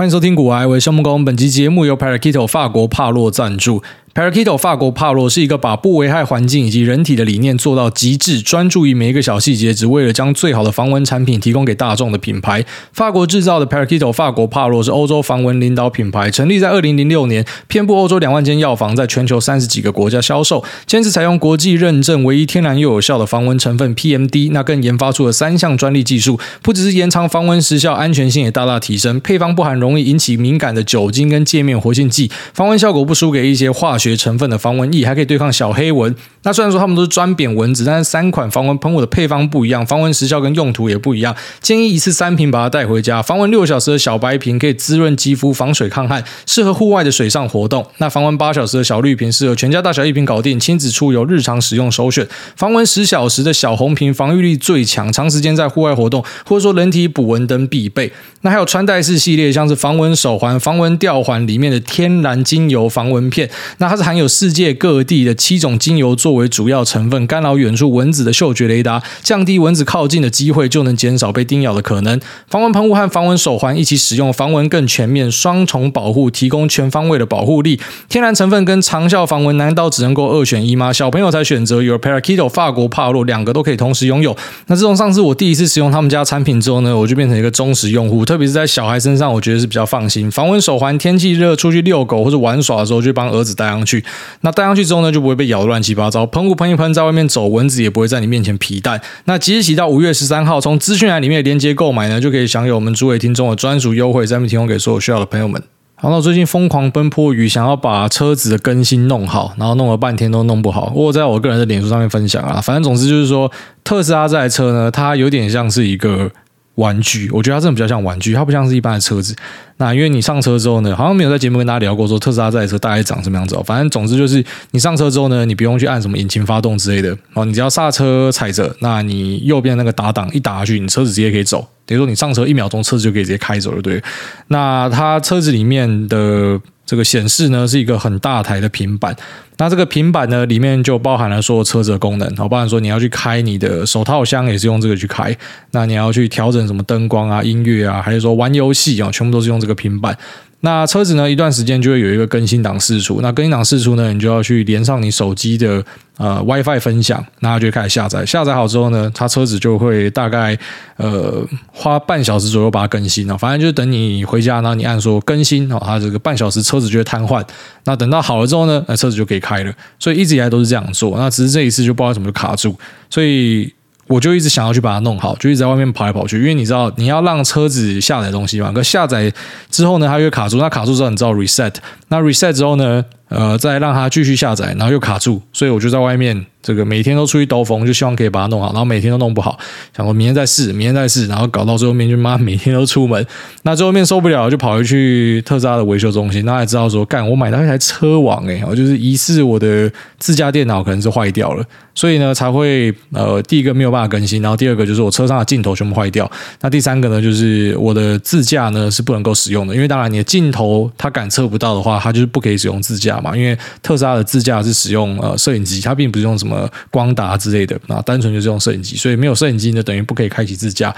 欢迎收听《古癌为生木工》，本集节目由 Parakito 法国帕洛赞助。Parakeeto 法国帕洛是一个把不危害环境以及人体的理念做到极致，专注于每一个小细节，只为了将最好的防蚊产品提供给大众的品牌。法国制造的 Parakeeto 法国帕洛是欧洲防蚊领导品牌，成立在二零零六年，遍布欧洲两万间药房，在全球三十几个国家销售。坚持采用国际认证、唯一天然又有效的防蚊成分 PMD，那更研发出了三项专利技术，不只是延长防蚊时效，安全性也大大提升。配方不含容易引起敏感的酒精跟界面活性剂，防蚊效果不输给一些化学学成分的防蚊液，还可以对抗小黑蚊。那虽然说他们都是专扁蚊子，但是三款防蚊喷雾的配方不一样，防蚊时效跟用途也不一样。建议一次三瓶把它带回家。防蚊六小时的小白瓶可以滋润肌肤、防水抗汗，适合户外的水上活动。那防蚊八小时的小绿瓶适合全家大小一瓶搞定，亲子出游日常使用首选。防蚊十小时的小红瓶防御力最强，长时间在户外活动或者说人体捕蚊灯必备。那还有穿戴式系列，像是防蚊手环、防蚊吊环里面的天然精油防蚊片，那它是含有世界各地的七种精油作为主要成分，干扰远处蚊子的嗅觉雷达，降低蚊子靠近的机会，就能减少被叮咬的可能。防蚊喷雾和防蚊手环一起使用，防蚊更全面，双重保护，提供全方位的保护力。天然成分跟长效防蚊，难道只能够二选一吗？小朋友才选择 Your Parakeeto 法国帕洛，两个都可以同时拥有。那自从上次我第一次使用他们家产品之后呢，我就变成一个忠实用户。特别是在小孩身上，我觉得是比较放心。防蚊手环，天气热出去遛狗或者玩耍的时候，就帮儿子戴上去。那戴上去之后呢，就不会被咬得乱七八糟。喷雾喷一喷，在外面走，蚊子也不会在你面前皮蛋。那即日起到五月十三号，从资讯栏里面的连接购买呢，就可以享有我们诸位听众的专属优惠，在这边提供给所有需要的朋友们。好，那最近疯狂奔波于想要把车子的更新弄好，然后弄了半天都弄不好。我在我个人的脸书上面分享啊，反正总之就是说，特斯拉这台车呢，它有点像是一个。玩具，我觉得它真的比较像玩具，它不像是一般的车子。那因为你上车之后呢，好像没有在节目跟大家聊过说特斯拉这台车大概长什么样子哦。反正总之就是你上车之后呢，你不用去按什么引擎发动之类的，哦，你只要刹车踩着，那你右边那个打档一打下去，你车子直接可以走。等于说你上车一秒钟，车子就可以直接开走了，对。那它车子里面的这个显示呢，是一个很大台的平板。那这个平板呢，里面就包含了所有车子的功能，好，包含说你要去开你的手套箱，也是用这个去开。那你要去调整什么灯光啊、音乐啊，还是说玩游戏啊，全部都是用这个平板。那车子呢，一段时间就会有一个更新档释出。那更新档释出呢，你就要去连上你手机的呃 WiFi 分享，那它就开始下载。下载好之后呢，它车子就会大概呃花半小时左右把它更新了。反正就是等你回家，然后你按说更新哦，它这个半小时车子就会瘫痪。那等到好了之后呢，那车子就可以开了。所以一直以来都是这样做。那只是这一次就不知道怎么就卡住，所以。我就一直想要去把它弄好，就一直在外面跑来跑去，因为你知道你要让车子下载东西嘛，可下载之后呢，它又卡住，那卡住之后你知道 reset，那 reset 之后呢，呃，再让它继续下载，然后又卡住，所以我就在外面。这个每天都出去兜风，就希望可以把它弄好，然后每天都弄不好，想说明天再试，明天再试，然后搞到最后面就妈每天都出门，那最后面受不了，就跑回去特斯拉的维修中心，那才知道说，干我买到一台车网诶，我就是疑似我的自家电脑可能是坏掉了，所以呢才会呃第一个没有办法更新，然后第二个就是我车上的镜头全部坏掉，那第三个呢就是我的自驾呢是不能够使用的，因为当然你的镜头它感测不到的话，它就是不可以使用自驾嘛，因为特斯拉的自驾是使用呃摄影机，它并不是用什么。光达之类的，那单纯就是用摄影机，所以没有摄影机呢，等于不可以开启自驾。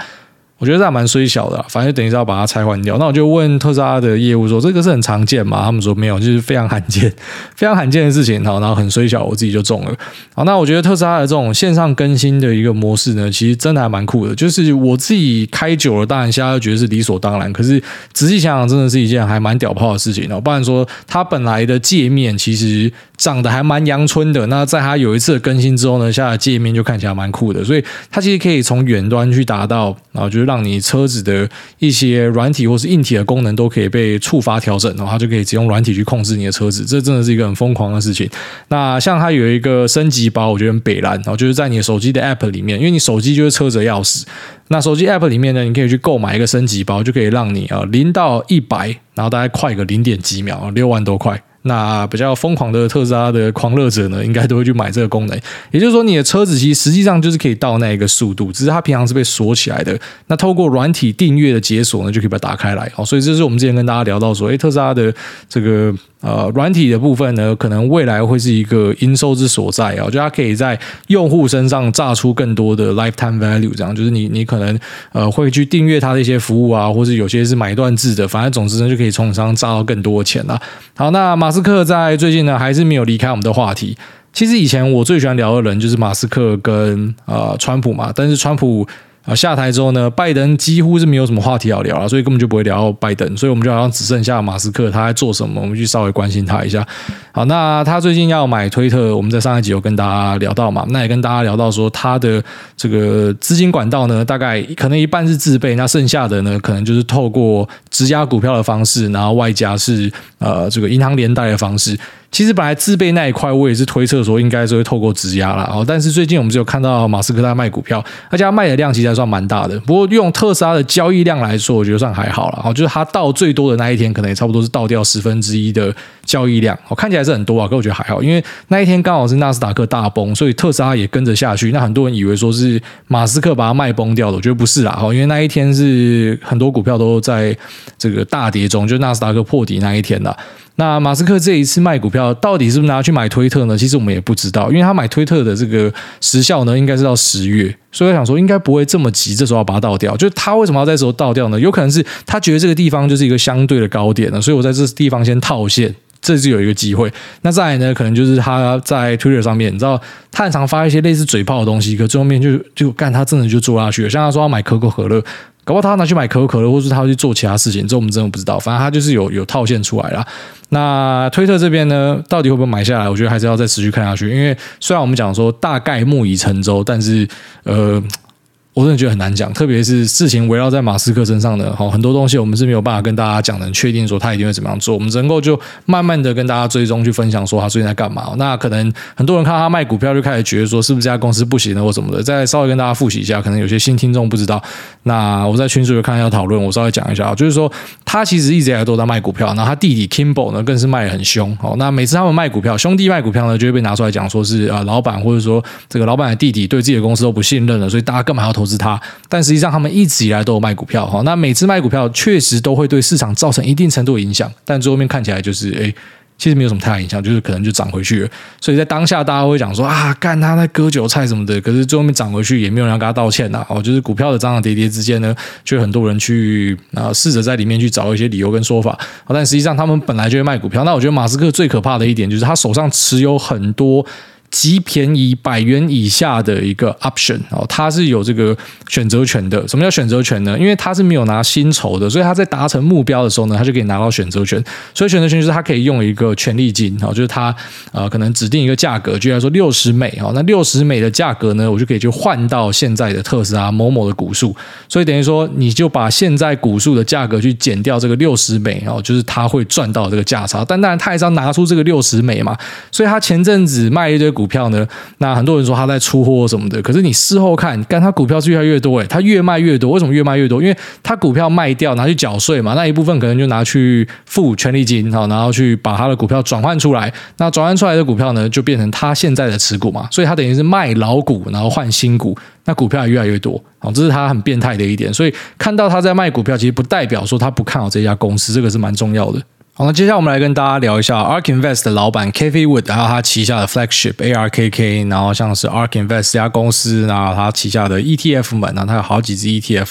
我觉得这还蛮衰小的，反正等一下要把它拆换掉。那我就问特斯拉的业务说：“这个是很常见吗？”他们说没有，就是非常罕见，非常罕见的事情。好，然后很衰小，我自己就中了。好，那我觉得特斯拉的这种线上更新的一个模式呢，其实真的还蛮酷的。就是我自己开久了，当然现在就觉得是理所当然。可是仔细想想，真的是一件还蛮屌炮的事情哦。不然说它本来的界面其实长得还蛮阳春的。那在它有一次的更新之后呢，现在界面就看起来蛮酷的。所以它其实可以从远端去达到，然后就是让你车子的一些软体或是硬体的功能都可以被触发调整，然后它就可以只用软体去控制你的车子，这真的是一个很疯狂的事情。那像它有一个升级包，我觉得很北蓝，然后就是在你的手机的 App 里面，因为你手机就是车子的钥匙，那手机 App 里面呢，你可以去购买一个升级包，就可以让你啊零到一百，然后大概快个零点几秒，六万多块。那比较疯狂的特斯拉的狂热者呢，应该都会去买这个功能。也就是说，你的车子其实实际上就是可以到那一个速度，只是它平常是被锁起来的。那透过软体订阅的解锁呢，就可以把它打开来。好，所以这是我们之前跟大家聊到说，诶，特斯拉的这个。呃，软体的部分呢，可能未来会是一个营收之所在啊，就它可以在用户身上榨出更多的 lifetime value，这样就是你你可能呃会去订阅它的一些服务啊，或者有些是买断制的，反正总之呢就可以从你身上榨到更多的钱了。好，那马马斯克在最近呢还是没有离开我们的话题。其实以前我最喜欢聊的人就是马斯克跟呃川普嘛，但是川普。啊，下台之后呢，拜登几乎是没有什么话题要聊了，所以根本就不会聊拜登，所以我们就好像只剩下马斯克他在做什么，我们去稍微关心他一下。好，那他最近要买推特，我们在上一集有跟大家聊到嘛，那也跟大家聊到说他的这个资金管道呢，大概可能一半是自备，那剩下的呢，可能就是透过质押股票的方式，然后外加是呃这个银行连带的方式。其实本来自备那一块，我也是推测说应该是会透过质押啦。哦。但是最近我们只有看到马斯克在卖股票，而且他卖的量其实还算蛮大的。不过用特斯拉的交易量来说，我觉得算还好了。哦，就是他到最多的那一天，可能也差不多是倒掉十分之一的交易量。哦，看起来是很多啊，可我觉得还好，因为那一天刚好是纳斯达克大崩，所以特斯拉也跟着下去。那很多人以为说是马斯克把它卖崩掉的，我觉得不是啦。哦，因为那一天是很多股票都在这个大跌中，就纳斯达克破底那一天啦。那马斯克这一次卖股票，到底是不是拿去买推特呢？其实我们也不知道，因为他买推特的这个时效呢，应该是到十月，所以我想说应该不会这么急，这时候要把它倒掉。就是他为什么要在这时候倒掉呢？有可能是他觉得这个地方就是一个相对的高点呢，所以我在这地方先套现，这是有一个机会。那再来呢，可能就是他在推特上面，你知道他很常发一些类似嘴炮的东西，可最后面就就干他真的就做下去了，像他说要买可口可乐。搞不好他拿去买可口可乐，或是他要去做其他事情，这我们真的不知道。反正他就是有有套现出来了。那推特这边呢，到底会不会买下来？我觉得还是要再持续看下去。因为虽然我们讲说大概木已成舟，但是呃。我真的觉得很难讲，特别是事情围绕在马斯克身上的哈，很多东西我们是没有办法跟大家讲的，确定说他一定会怎么样做。我们只能够就慢慢的跟大家追踪去分享，说他最近在干嘛。那可能很多人看他卖股票就开始觉得说，是不是这家公司不行了或什么的。再稍微跟大家复习一下，可能有些新听众不知道。那我在群组有看一下讨论，我稍微讲一下，就是说他其实一直以来都在卖股票，然后他弟弟 Kimball 呢更是卖得很凶。哦，那每次他们卖股票，兄弟卖股票呢，就会被拿出来讲，说是啊老板或者说这个老板的弟弟对自己的公司都不信任了，所以大家干嘛要投投资他？但实际上，他们一直以来都有卖股票哈。那每次卖股票，确实都会对市场造成一定程度的影响。但最后面看起来就是，哎，其实没有什么太大影响，就是可能就涨回去了。所以在当下，大家会讲说啊，干他在割韭菜什么的。可是最后面涨回去，也没有人要跟他道歉呐。哦，就是股票的涨涨跌跌之间呢，就很多人去啊试着在里面去找一些理由跟说法。但实际上，他们本来就会卖股票。那我觉得马斯克最可怕的一点，就是他手上持有很多。极便宜百元以下的一个 option 哦，它是有这个选择权的。什么叫选择权呢？因为它是没有拿薪酬的，所以他在达成目标的时候呢，他就可以拿到选择权。所以选择权就是他可以用一个权利金哦，就是他呃可能指定一个价格，就来说六十美哦，那六十美的价格呢，我就可以去换到现在的特斯拉某某的股数。所以等于说，你就把现在股数的价格去减掉这个六十美哦，就是他会赚到这个价差。但当然，他还是要拿出这个六十美嘛。所以他前阵子卖一堆股。股票呢？那很多人说他在出货什么的，可是你事后看，干他股票是越来越多诶，他越卖越多。为什么越卖越多？因为他股票卖掉拿去缴税嘛，那一部分可能就拿去付权利金，然后去把他的股票转换出来。那转换出来的股票呢，就变成他现在的持股嘛。所以他等于是卖老股，然后换新股，那股票也越来越多。哦，这是他很变态的一点。所以看到他在卖股票，其实不代表说他不看好这家公司，这个是蛮重要的。好，那接下来我们来跟大家聊一下 ARK Invest 的老板 Kathy Wood，还有他旗下的 Flagship ARKK，然后像是 ARK Invest 这家公司，然后他旗下的 ETF 们，然后他有好几只 ETF，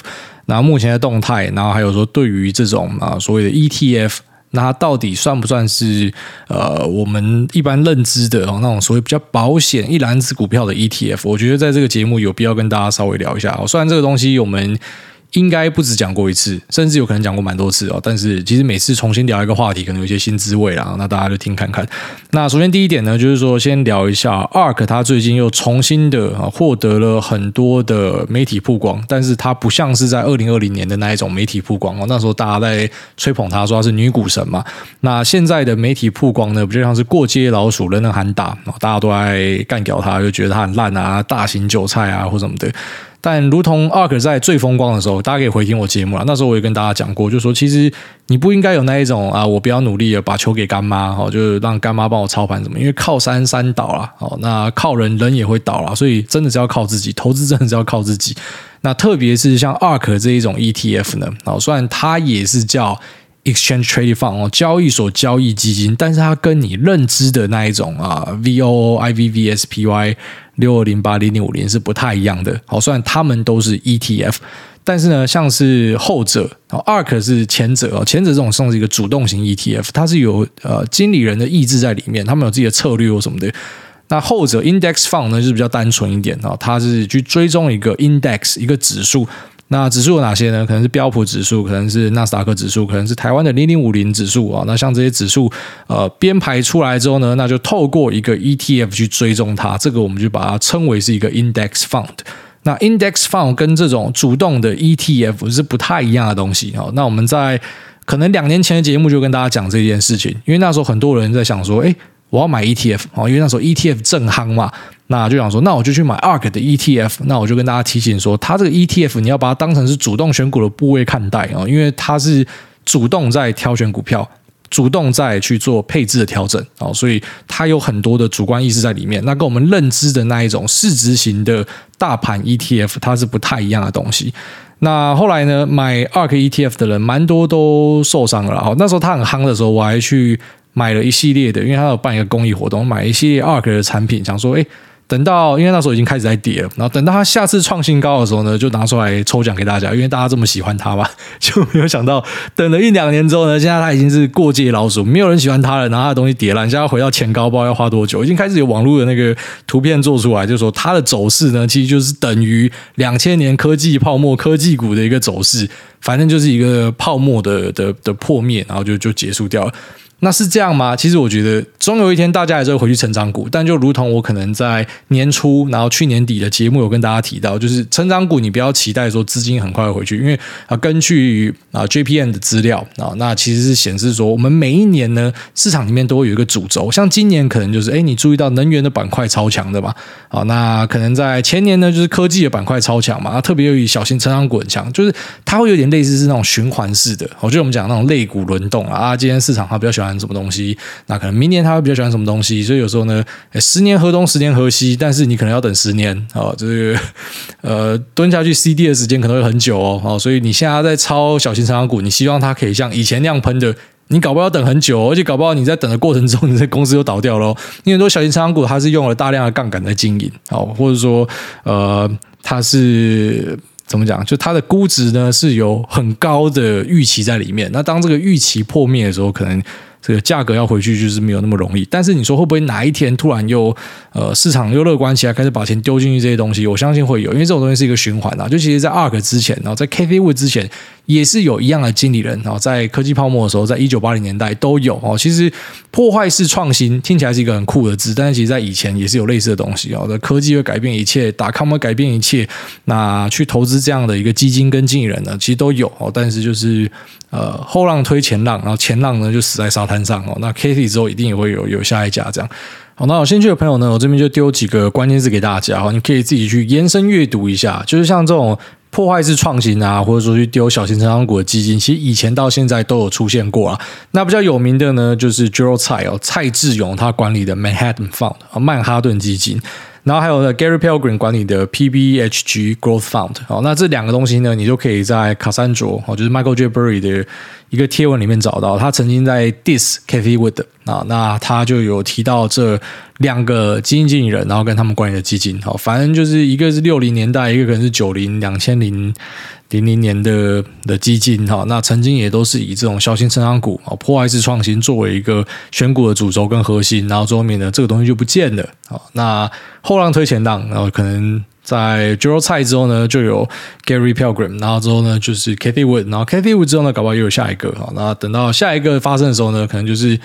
然后目前的动态，然后还有说对于这种啊所谓的 ETF，那它到底算不算是呃我们一般认知的哦那种所谓比较保险一篮子股票的 ETF？我觉得在这个节目有必要跟大家稍微聊一下。虽然这个东西我们。应该不止讲过一次，甚至有可能讲过蛮多次哦。但是其实每次重新聊一个话题，可能有一些新滋味啦。那大家就听看看。那首先第一点呢，就是说先聊一下 ARK，它最近又重新的啊获得了很多的媒体曝光，但是它不像是在二零二零年的那一种媒体曝光哦。那时候大家在吹捧它，说它是女股神嘛。那现在的媒体曝光呢，不就像是过街老鼠，人人喊打，大家都爱干掉它，就觉得它很烂啊，大型韭菜啊或什么的。但如同 ARK 在最风光的时候，大家可以回听我节目啊，那时候我也跟大家讲过，就说其实你不应该有那一种啊，我不要努力了，把球给干妈，哦，就是让干妈帮我操盘什么，因为靠山山倒了，哦，那靠人人也会倒了，所以真的是要靠自己，投资真的是要靠自己。那特别是像 ARK 这一种 ETF 呢，哦，虽然它也是叫 Exchange Traded Fund 哦，交易所交易基金，但是它跟你认知的那一种啊，VOO、IVV、SPY 六二零八零零五零是不太一样的。好，虽然他们都是 ETF，但是呢，像是后者啊，ARK 是前者哦，前者这种算是一个主动型 ETF，它是有呃经理人的意志在里面，他们有自己的策略或什么的。那后者 Index Fund 呢，就是比较单纯一点啊，它是去追踪一个 Index 一个指数。那指数有哪些呢？可能是标普指数，可能是纳斯达克指数，可能是台湾的零零五零指数啊。那像这些指数，呃，编排出来之后呢，那就透过一个 ETF 去追踪它，这个我们就把它称为是一个 Index Fund。那 Index Fund 跟这种主动的 ETF 是不太一样的东西啊。那我们在可能两年前的节目就跟大家讲这件事情，因为那时候很多人在想说，哎。我要买 ETF 哦，因为那时候 ETF 正夯嘛，那就想说，那我就去买 ARK 的 ETF。那我就跟大家提醒说，它这个 ETF 你要把它当成是主动选股的部位看待啊，因为它是主动在挑选股票，主动在去做配置的调整啊，所以它有很多的主观意识在里面。那跟我们认知的那一种市值型的大盘 ETF，它是不太一样的东西。那后来呢，买 ARK ETF 的人蛮多都受伤了哦。那时候它很夯的时候，我还去。买了一系列的，因为他有办一个公益活动，买一系列 ARK 的产品，想说，哎，等到因为那时候已经开始在跌了，然后等到他下次创新高的时候呢，就拿出来抽奖给大家，因为大家这么喜欢他嘛，就没有想到等了一两年之后呢，现在他已经是过街老鼠，没有人喜欢他了，然后他的东西跌了，现在回到前高，不知道要花多久，已经开始有网络的那个图片做出来，就是说它的走势呢，其实就是等于两千年科技泡沫科技股的一个走势，反正就是一个泡沫的的的破灭，然后就就结束掉了。那是这样吗？其实我觉得，终有一天大家还是会回去成长股。但就如同我可能在年初，然后去年底的节目有跟大家提到，就是成长股你不要期待说资金很快会回去，因为啊，根据啊 JPM 的资料啊，那其实是显示说，我们每一年呢，市场里面都会有一个主轴。像今年可能就是，哎，你注意到能源的板块超强的嘛？啊，那可能在前年呢，就是科技的板块超强嘛。那特别由于小型成长股很强，就是它会有点类似是那种循环式的。我觉得我们讲那种类股轮动啊，啊，今天市场它比较喜欢。什么东西？那可能明年他会比较喜欢什么东西？所以有时候呢，十年河东，十年河西，但是你可能要等十年哦。这个呃，蹲下去 CD 的时间可能会很久哦。哦，所以你现在在抄小型成长股，你希望它可以像以前那样喷的，你搞不好等很久，而且搞不好你在等的过程中，你这公司又倒掉了。因为很多小型成长股它是用了大量的杠杆在经营，哦，或者说呃，它是。怎么讲？就它的估值呢，是有很高的预期在里面。那当这个预期破灭的时候，可能。这个价格要回去就是没有那么容易，但是你说会不会哪一天突然又呃市场又乐观起来，开始把钱丢进去这些东西？我相信会有，因为这种东西是一个循环啊。就其实，在 ARK 之前，然后在 KTV 之前，也是有一样的经理人，然后在科技泡沫的时候，在一九八零年代都有哦。其实破坏式创新听起来是一个很酷的字，但是其实在以前也是有类似的东西哦。的科技会改变一切，打 com 会改变一切，那去投资这样的一个基金跟经理人呢，其实都有哦。但是就是。呃，后浪推前浪，然后前浪呢就死在沙滩上哦。那 Katie 之后一定也会有有下一家这样。好，那有兴趣的朋友呢，我这边就丢几个关键字给大家，你可以自己去延伸阅读一下。就是像这种破坏式创新啊，或者说去丢小型成长股的基金，其实以前到现在都有出现过啊。那比较有名的呢，就是 Jerome 蔡哦，蔡志勇他管理的 Manhattan Fund 啊，曼哈顿基金。然后还有呢，Gary Pelgrim 管理的 PBHG Growth Fund，哦，那这两个东西呢，你就可以在卡山卓，哦，就是 Michael J. Burry 的一个贴文里面找到。他曾经在 Dis Cathy Wood 啊，那他就有提到这两个基金经理人，然后跟他们管理的基金，哦，反正就是一个是六零年代，一个可能是九零两千零。零零年的的基金哈，那曾经也都是以这种小型成长股啊，破坏式创新作为一个选股的主轴跟核心，然后最后面呢，这个东西就不见了啊。那后浪推前浪，然后可能在 Jerome 蔡之后呢，就有 Gary Pilgrim，然后之后呢就是 Cathie Wood，然后 Cathie Wood 之后呢，搞不好又有下一个哈。那等到下一个发生的时候呢，可能就是。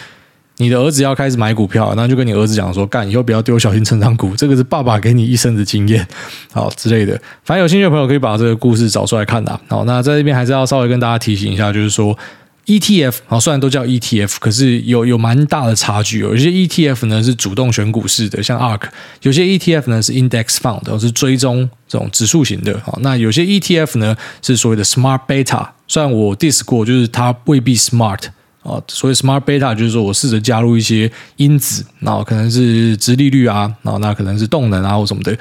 你的儿子要开始买股票，那就跟你儿子讲说：“干，以后不要丢小型成长股，这个是爸爸给你一生的经验，好之类的。”反正有兴趣的朋友可以把这个故事找出来看呐。好，那在这边还是要稍微跟大家提醒一下，就是说 ETF 啊，虽然都叫 ETF，可是有有蛮大的差距。有些 ETF 呢是主动选股式的，像 ARK；有些 ETF 呢是 Index Fund，是追踪这种指数型的。好那有些 ETF 呢是所谓的 Smart Beta，虽然我 diss 过，就是它未必 smart 啊。所以 Smart Beta 就是说我试着加入一些因子，那可能是殖利率啊，那可能是动能啊或什么的。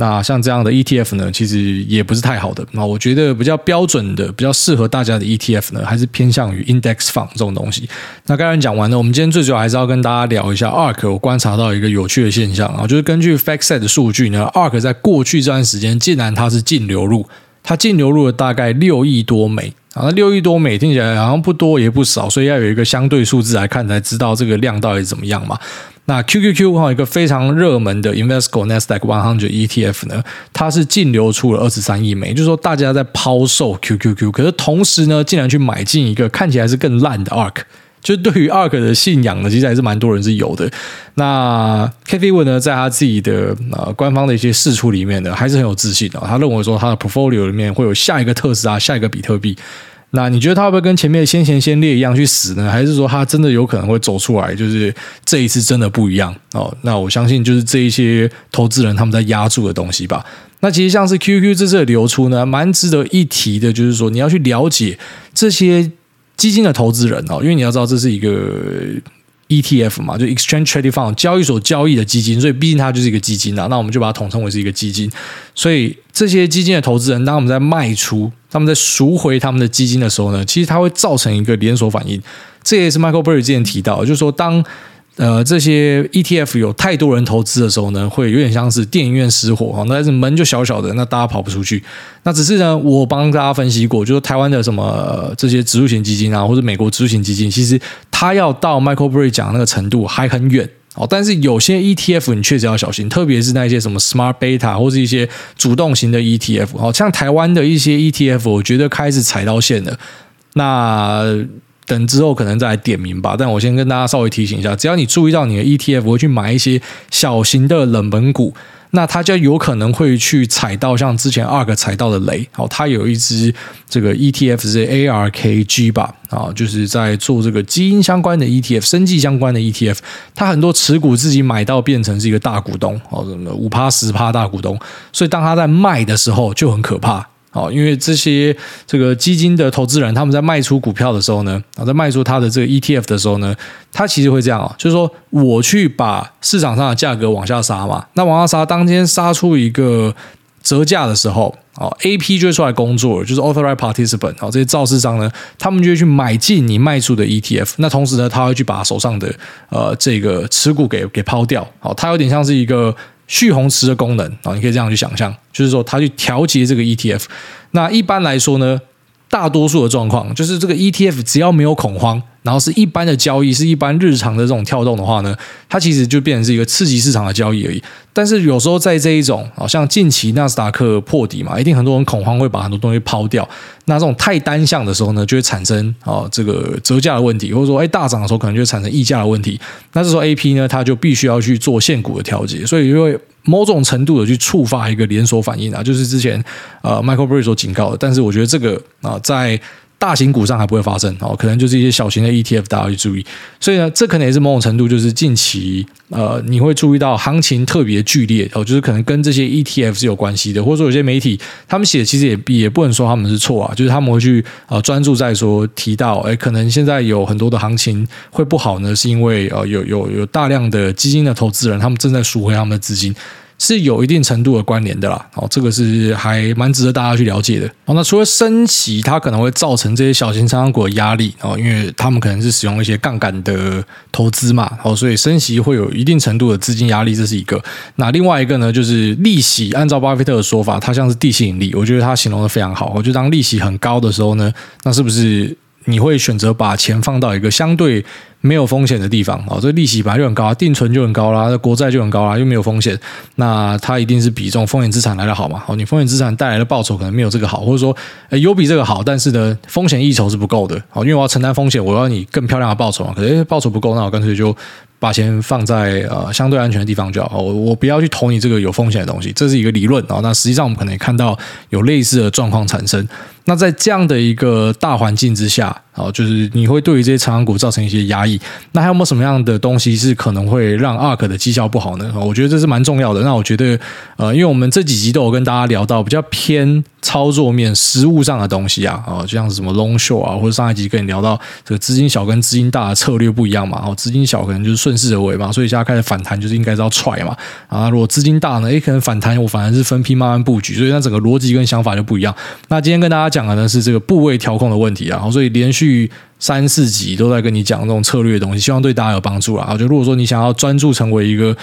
那像这样的 ETF 呢，其实也不是太好的。那我觉得比较标准的、比较适合大家的 ETF 呢，还是偏向于 Index Fund 这种东西。那刚才讲完了，我们今天最主要还是要跟大家聊一下 ARK。我观察到一个有趣的现象啊，就是根据 FactSet 的数据呢，ARK 在过去这段时间竟然它是净流入，它净流入了大概六亿多美啊。那六亿多美听起来好像不多也不少，所以要有一个相对数字来看才知道这个量到底怎么样嘛。那 QQQ 哈，一个非常热门的 Invesco Nasdaq One Hundred ETF 呢，它是净流出了二十三亿美，就是说大家在抛售 QQQ，可是同时呢，竟然去买进一个看起来是更烂的 ARK，就对于 ARK 的信仰呢，其实还是蛮多人是有的。那 k a t h y Wood 呢，在他自己的呃官方的一些释出里面呢，还是很有自信的，他认为说他的 portfolio 里面会有下一个特斯拉，下一个比特币。那你觉得他会不会跟前面的先贤先烈一样去死呢？还是说他真的有可能会走出来？就是这一次真的不一样哦。那我相信就是这一些投资人他们在押注的东西吧。那其实像是 QQ 这次的流出呢，蛮值得一提的，就是说你要去了解这些基金的投资人哦，因为你要知道这是一个。ETF 嘛，就 Exchange trading Fund 交易所交易的基金，所以毕竟它就是一个基金啊。那我们就把它统称为是一个基金。所以这些基金的投资人，当我们在卖出、他们在赎回他们的基金的时候呢，其实它会造成一个连锁反应。这也是 Michael Burry 之前提到，就是说当。呃，这些 ETF 有太多人投资的时候呢，会有点像是电影院失火哈，那是门就小小的，那大家跑不出去。那只是呢，我帮大家分析过，就是台湾的什么、呃、这些指数型基金啊，或者美国指数型基金，其实它要到 Michael Burry 讲那个程度还很远哦。但是有些 ETF 你确实要小心，特别是那些什么 Smart Beta 或是一些主动型的 ETF 哦，像台湾的一些 ETF，我觉得开始踩到线了。那。等之后可能再来点名吧，但我先跟大家稍微提醒一下，只要你注意到你的 ETF 会去买一些小型的冷门股，那它就有可能会去踩到像之前 ARK 踩到的雷。好，它有一只这个 ETF 是 ARKG 吧，啊，就是在做这个基因相关的 ETF、生技相关的 ETF，它很多持股自己买到变成是一个大股东，哦，什么五趴十趴大股东，所以当它在卖的时候就很可怕。哦，因为这些这个基金的投资人，他们在卖出股票的时候呢，啊，在卖出他的这个 ETF 的时候呢，他其实会这样啊，就是说我去把市场上的价格往下杀嘛，那往下杀，当天杀出一个折价的时候，哦，AP 就会出来工作，就是 Authorized Participant，哦，这些造市商呢，他们就会去买进你卖出的 ETF，那同时呢，他会去把手上的呃这个持股给给抛掉，好，它有点像是一个。蓄洪池的功能啊，你可以这样去想象，就是说它去调节这个 ETF。那一般来说呢，大多数的状况就是这个 ETF 只要没有恐慌。然后是一般的交易，是一般日常的这种跳动的话呢，它其实就变成是一个刺激市场的交易而已。但是有时候在这一种，好像近期纳斯达克破底嘛，一定很多人恐慌会把很多东西抛掉。那这种太单向的时候呢，就会产生啊这个折价的问题，或者说哎大涨的时候可能就会产生溢价的问题。那这时候 AP 呢，它就必须要去做现股的调节，所以因为某种程度的去触发一个连锁反应啊，就是之前呃 Michael Burry 所警告的。但是我觉得这个啊在。大型股上还不会发生哦，可能就是一些小型的 ETF，大家去注意。所以呢，这可能也是某种程度，就是近期呃，你会注意到行情特别剧烈哦，就是可能跟这些 ETF 是有关系的，或者说有些媒体他们写其实也也不能说他们是错啊，就是他们会去呃专注在说提到，哎，可能现在有很多的行情会不好呢，是因为呃有有有大量的基金的投资人他们正在赎回他们的资金。是有一定程度的关联的啦，哦，这个是还蛮值得大家去了解的。哦，那除了升息，它可能会造成这些小型成长股的压力哦，因为他们可能是使用一些杠杆的投资嘛，哦，所以升息会有一定程度的资金压力，这是一个。那另外一个呢，就是利息，按照巴菲特的说法，它像是地心引力，我觉得他形容的非常好。我觉得当利息很高的时候呢，那是不是你会选择把钱放到一个相对没有风险的地方啊，这利息本来就很高，定存就很高啦，国债就很高啦，又没有风险，那它一定是比这种风险资产来得好嘛？好，你风险资产带来的报酬可能没有这个好，或者说有比这个好，但是呢，风险溢酬是不够的。好，因为我要承担风险，我要你更漂亮的报酬嘛。可是报酬不够，那我干脆就把钱放在呃相对安全的地方就好。我我不要去投你这个有风险的东西，这是一个理论啊。那实际上我们可能也看到有类似的状况产生。那在这样的一个大环境之下，啊，就是你会对于这些成长股造成一些压抑。那还有没有什么样的东西是可能会让 ARK 的绩效不好呢？我觉得这是蛮重要的。那我觉得，呃，因为我们这几集都有跟大家聊到比较偏操作面、实务上的东西啊，啊，就像是什么 long short 啊，或者上一集跟你聊到这个资金小跟资金大的策略不一样嘛。哦，资金小可能就是顺势而为嘛，所以现在开始反弹就是应该是要踹嘛。啊，如果资金大呢，诶，可能反弹我反而是分批慢慢布局，所以那整个逻辑跟想法就不一样。那今天跟大家讲讲的呢是这个部位调控的问题啊，所以连续三四集都在跟你讲这种策略的东西，希望对大家有帮助啊。就如果说你想要专注成为一个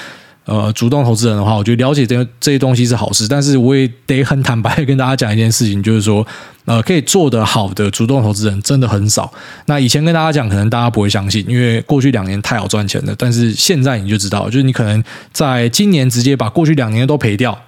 呃主动投资人的话，我觉得了解这这些东西是好事，但是我也得很坦白跟大家讲一件事情，就是说呃可以做得好的主动投资人真的很少。那以前跟大家讲，可能大家不会相信，因为过去两年太好赚钱了，但是现在你就知道，就是你可能在今年直接把过去两年都赔掉。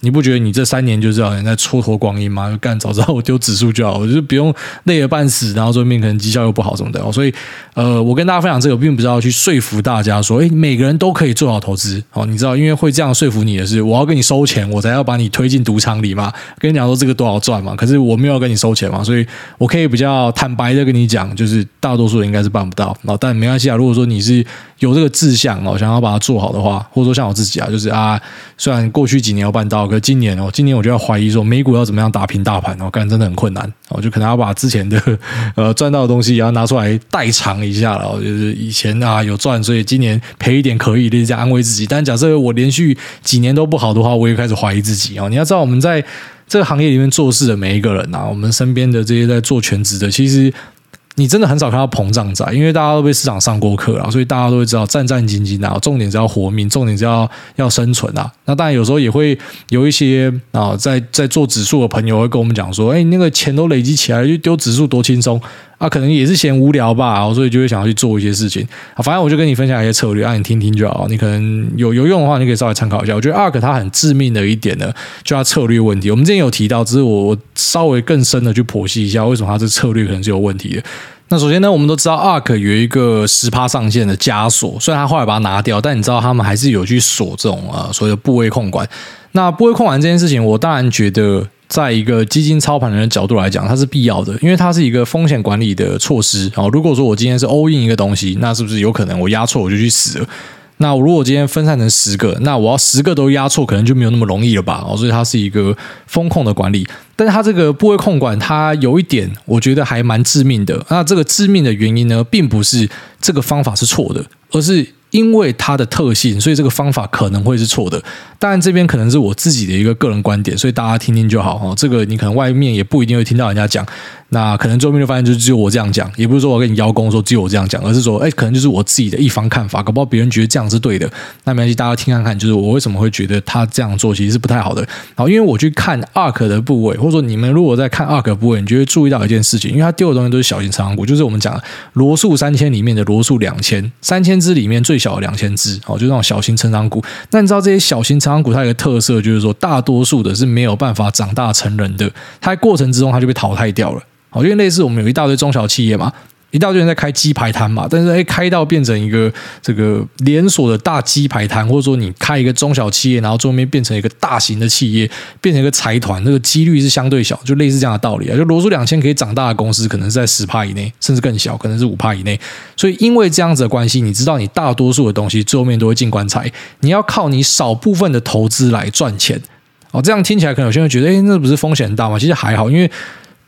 你不觉得你这三年就知道人在蹉跎光阴吗？干早知道我丢指数就好，我就不用累得半死，然后最后面可能绩效又不好什么的。所以，呃，我跟大家分享这个，并不是要去说服大家说，诶，每个人都可以做好投资哦。你知道，因为会这样说服你的是，我要跟你收钱，我才要把你推进赌场里嘛。跟你讲说这个多少赚嘛，可是我没有要跟你收钱嘛，所以我可以比较坦白的跟你讲，就是大多数人应该是办不到哦。但没关系啊，如果说你是有这个志向哦，想要把它做好的话，或者说像我自己啊，就是啊，虽然过去几年要办到，可是今年哦，今年我就要怀疑说美股要怎么样打平大盘哦，干真的很困难哦，就可能要把之前的 呃赚到的东西也要拿出来代偿一下了，就是以前啊有赚，所以今年赔一点可以，就是这样安慰自己。但假设我连续几年都不好的话，我也开始怀疑自己哦。你要知道，我们在这个行业里面做事的每一个人啊，我们身边的这些在做全职的，其实。你真的很少看到膨胀在，因为大家都被市场上过课啊，所以大家都会知道战战兢兢啊，重点是要活命，重点是要要生存啊。那当然有时候也会有一些啊，在在做指数的朋友会跟我们讲说，哎，那个钱都累积起来，就丢指数多轻松。啊，可能也是嫌无聊吧，所以就会想要去做一些事情。啊，反正我就跟你分享一些策略，让你听听就好。你可能有有用的话，你可以稍微参考一下。我觉得 ARK 它很致命的一点呢，就它策略问题。我们之前有提到，只是我我稍微更深的去剖析一下，为什么它这策略可能是有问题的。那首先呢，我们都知道 ARK 有一个十趴上限的枷锁，虽然他后来把它拿掉，但你知道他们还是有去锁这种啊所谓的部位控管。那部位控管这件事情，我当然觉得。在一个基金操盘人的角度来讲，它是必要的，因为它是一个风险管理的措施。哦，如果说我今天是 all in 一个东西，那是不是有可能我压错我就去死了？那我如果今天分散成十个，那我要十个都压错，可能就没有那么容易了吧？哦，所以它是一个风控的管理，但是它这个部位控管，它有一点我觉得还蛮致命的。那这个致命的原因呢，并不是这个方法是错的，而是。因为它的特性，所以这个方法可能会是错的。当然，这边可能是我自己的一个个人观点，所以大家听听就好哈。这个你可能外面也不一定会听到人家讲。那可能最后面就发现，就只有我这样讲，也不是说我跟你邀功说只有我这样讲，而是说，哎，可能就是我自己的一方看法，搞不好别人觉得这样是对的。那没关系，大家听看看，就是我为什么会觉得他这样做其实是不太好的。好，因为我去看 ARK 的部位，或者说你们如果在看 ARK 部位，你就会注意到一件事情，因为他丢的东西都是小型成长股，就是我们讲的罗素三千里面的罗素两千，三千只里面最小小两千只，哦，就那种小型成长股。那你知道这些小型成长股它有个特色，就是说大多数的是没有办法长大成人的，它过程之中它就被淘汰掉了。好，因为类似我们有一大堆中小企业嘛，一大堆人在开鸡排摊嘛，但是哎，开到变成一个这个连锁的大鸡排摊，或者说你开一个中小企业，然后最后面变成一个大型的企业，变成一个财团，那个几率是相对小，就类似这样的道理啊。就罗素两千可以长大的公司，可能是在十帕以内，甚至更小，可能是五帕以内。所以因为这样子的关系，你知道你大多数的东西最后面都会进棺材，你要靠你少部分的投资来赚钱。哦，这样听起来可能有些人觉得，哎，那不是风险很大吗？其实还好，因为。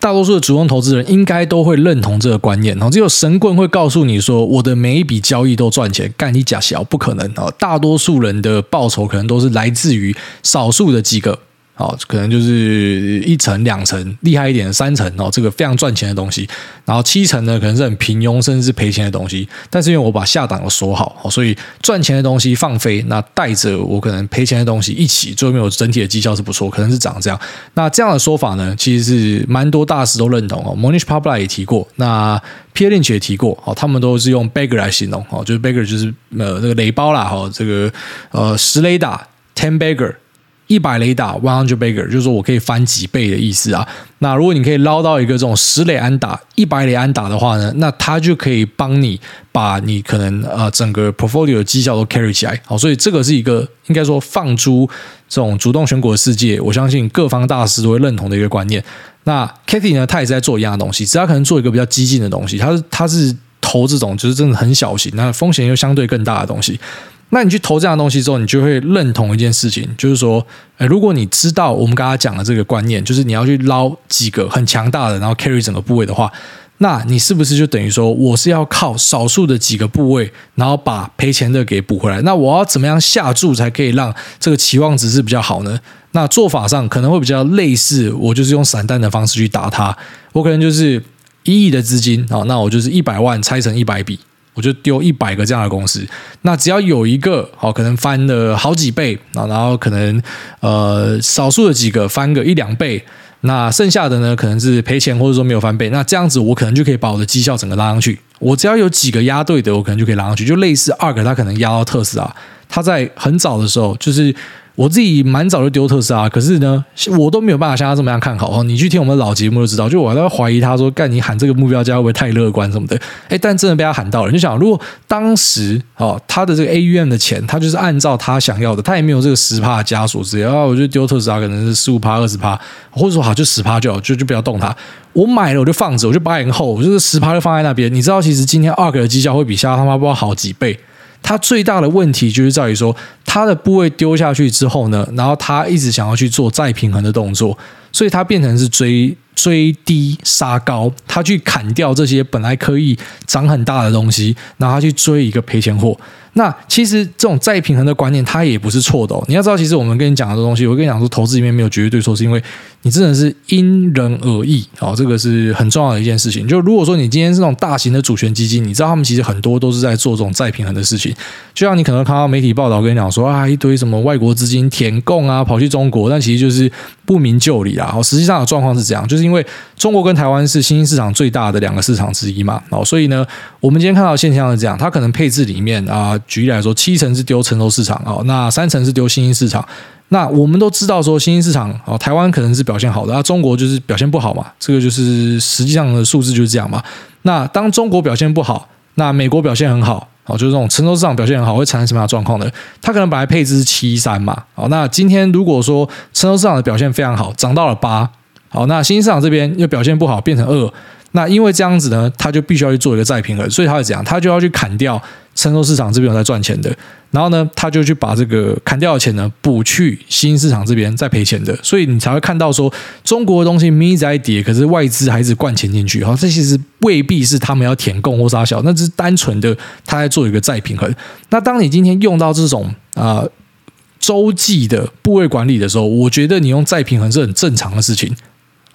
大多数的主动投资人应该都会认同这个观念，然后只有神棍会告诉你说，我的每一笔交易都赚钱，干你假小，不可能啊！大多数人的报酬可能都是来自于少数的几个。哦，可能就是一层、两层，厉害一点的三层哦，这个非常赚钱的东西。然后七层呢，可能是很平庸甚至是赔钱的东西。但是因为我把下档都锁好，所以赚钱的东西放飞，那带着我可能赔钱的东西一起，最后面我整体的绩效是不错，可能是长这样。那这样的说法呢，其实是蛮多大师都认同哦。Monish Pabla 也提过，那 Pier Lynch 也提过，哦，他们都是用 Bagger 来形容，哦，就是 Bagger 就是呃这个雷包啦，哈，这个呃十雷打 Ten Bagger。一百雷打，one hundred bigger，就是说我可以翻几倍的意思啊。那如果你可以捞到一个这种十雷安打、一百雷安打的话呢，那它就可以帮你把你可能呃整个 portfolio 的绩效都 carry 起来。好，所以这个是一个应该说放诸这种主动选股的世界，我相信各方大师都会认同的一个观念。那 Kathy 呢，他也是在做一样的东西，只要可能做一个比较激进的东西，他是他是投这种就是真的很小型，那风险又相对更大的东西。那你去投这样的东西之后，你就会认同一件事情，就是说，诶，如果你知道我们刚刚讲的这个观念，就是你要去捞几个很强大的，然后 carry 整个部位的话，那你是不是就等于说，我是要靠少数的几个部位，然后把赔钱的给补回来？那我要怎么样下注才可以让这个期望值是比较好呢？那做法上可能会比较类似，我就是用散弹的方式去打它，我可能就是一亿的资金啊，那我就是一百万拆成一百笔。我就丢一百个这样的公司，那只要有一个好，可能翻了好几倍啊，然后可能呃少数的几个翻个一两倍，那剩下的呢可能是赔钱或者说没有翻倍，那这样子我可能就可以把我的绩效整个拉上去。我只要有几个押对的，我可能就可以拉上去，就类似二个他可能押到特斯拉，他在很早的时候就是。我自己蛮早就丢特斯拉，可是呢，我都没有办法像他这么样看好哦。你去听我们老节目就知道，就我都怀疑他说，干你喊这个目标价会不会太乐观什么的？哎，但真的被他喊到了。你就想，如果当时哦，他的这个 AUM 的钱，他就是按照他想要的，他也没有这个十趴的枷锁，只要我就丢特斯拉，可能是十五趴、二十趴，或者说好就十趴就好，就就不要动它。我买了我就放着，我就八年后，我就是十趴就放在那边。你知道，其实今天 ARK 的绩效会比下他妈不知道好几倍。他最大的问题就是在于说，他的部位丢下去之后呢，然后他一直想要去做再平衡的动作，所以他变成是追追低杀高，他去砍掉这些本来可以涨很大的东西，然后他去追一个赔钱货。那其实这种再平衡的观念，它也不是错的。你要知道，其实我们跟你讲的东西，我跟你讲说，投资里面没有绝对对错，是因为你真的是因人而异哦。这个是很重要的一件事情。就如果说你今天是那种大型的主权基金，你知道他们其实很多都是在做这种再平衡的事情。就像你可能看到媒体报道跟你讲说啊，一堆什么外国资金填供啊，跑去中国，但其实就是不明就里啊。哦，实际上的状况是这样，就是因为中国跟台湾是新兴市场最大的两个市场之一嘛。哦，所以呢，我们今天看到的现象是这样，它可能配置里面啊。举例来说，七成是丢成熟市场哦，那三成是丢新兴市场。那我们都知道说，新兴市场哦，台湾可能是表现好的，那中国就是表现不好嘛。这个就是实际上的数字就是这样嘛。那当中国表现不好，那美国表现很好哦，就是这种成熟市场表现很好，会产生什么样的状况呢？它可能本来配置是七三嘛，哦，那今天如果说成熟市场的表现非常好，涨到了八，好，那新兴市场这边又表现不好，变成二。那因为这样子呢，他就必须要去做一个再平衡，所以他会怎样？他就要去砍掉成熟市场这边有在赚钱的，然后呢，他就去把这个砍掉的钱呢补去新兴市场这边在赔钱的，所以你才会看到说中国的东西咪在跌，可是外资还是灌钱进去。好，这其实未必是他们要填共或杀小，那只是单纯的他在做一个再平衡。那当你今天用到这种啊、呃、周记的部位管理的时候，我觉得你用再平衡是很正常的事情。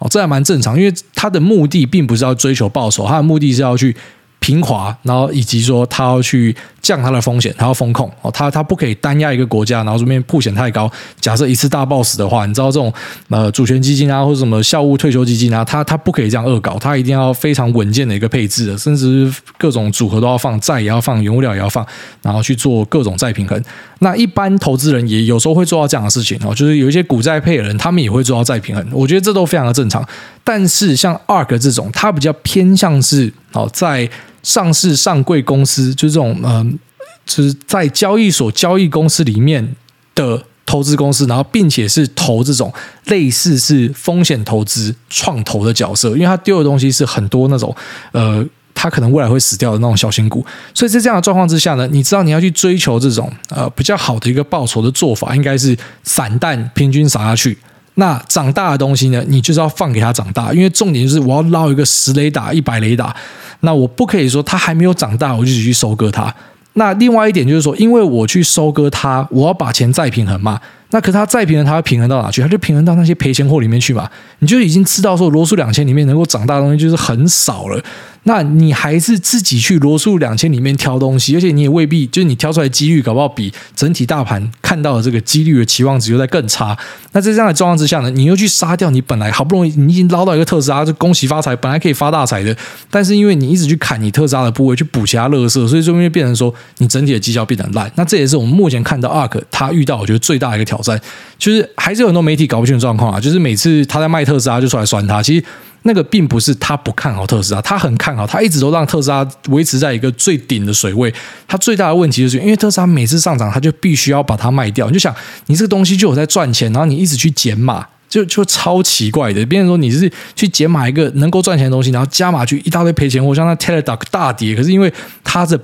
哦，这还蛮正常，因为他的目的并不是要追求报酬，他的目的是要去平滑，然后以及说他要去。降它的风险，它要风控哦，它它不可以单压一个国家，然后这边曝险太高。假设一次大爆死的话，你知道这种呃主权基金啊，或者什么校务退休基金啊，它它不可以这样恶搞，它一定要非常稳健的一个配置的，甚至各种组合都要放，债也要放，原物料也要放，然后去做各种再平衡。那一般投资人也有时候会做到这样的事情哦，就是有一些股债配的人，他们也会做到再平衡。我觉得这都非常的正常。但是像 ARK 这种，它比较偏向是哦在。上市上柜公司就是这种，嗯、就是在交易所交易公司里面的投资公司，然后并且是投这种类似是风险投资创投的角色，因为他丢的东西是很多那种，呃，他可能未来会死掉的那种小型股，所以在这样的状况之下呢，你知道你要去追求这种呃比较好的一个报酬的做法，应该是散弹平均撒下去。那长大的东西呢，你就是要放给它长大，因为重点就是我要捞一个十雷打、一百雷打。那我不可以说它还没有长大，我就去收割它。那另外一点就是说，因为我去收割它，我要把钱再平衡嘛。那可是它再平衡，它会平衡到哪去？它就平衡到那些赔钱货里面去嘛。你就已经知道说，罗素两千里面能够长大的东西就是很少了。那你还是自己去罗素两千里面挑东西，而且你也未必就是你挑出来几率，搞不好比整体大盘看到的这个几率的期望值又在更差。那在这样的状况之下呢，你又去杀掉你本来好不容易你已经捞到一个特斯拉，就恭喜发财，本来可以发大财的，但是因为你一直去砍你特斯拉的部位，去补其他乐色，所以这边就变成说你整体的绩效变得烂。那这也是我们目前看到 ARK 他遇到我觉得最大的一个挑战，就是还是有很多媒体搞不清楚状况啊，就是每次他在卖特斯拉就出来酸他，其实。那个并不是他不看好特斯拉，他很看好，他一直都让特斯拉维持在一个最顶的水位。他最大的问题就是因为特斯拉每次上涨，他就必须要把它卖掉。你就想，你这个东西就有在赚钱，然后你一直去减码，就就超奇怪的。变成说你是去减码一个能够赚钱的东西，然后加码去一大堆赔钱货，像那 Teladoc 大跌，可是因为它的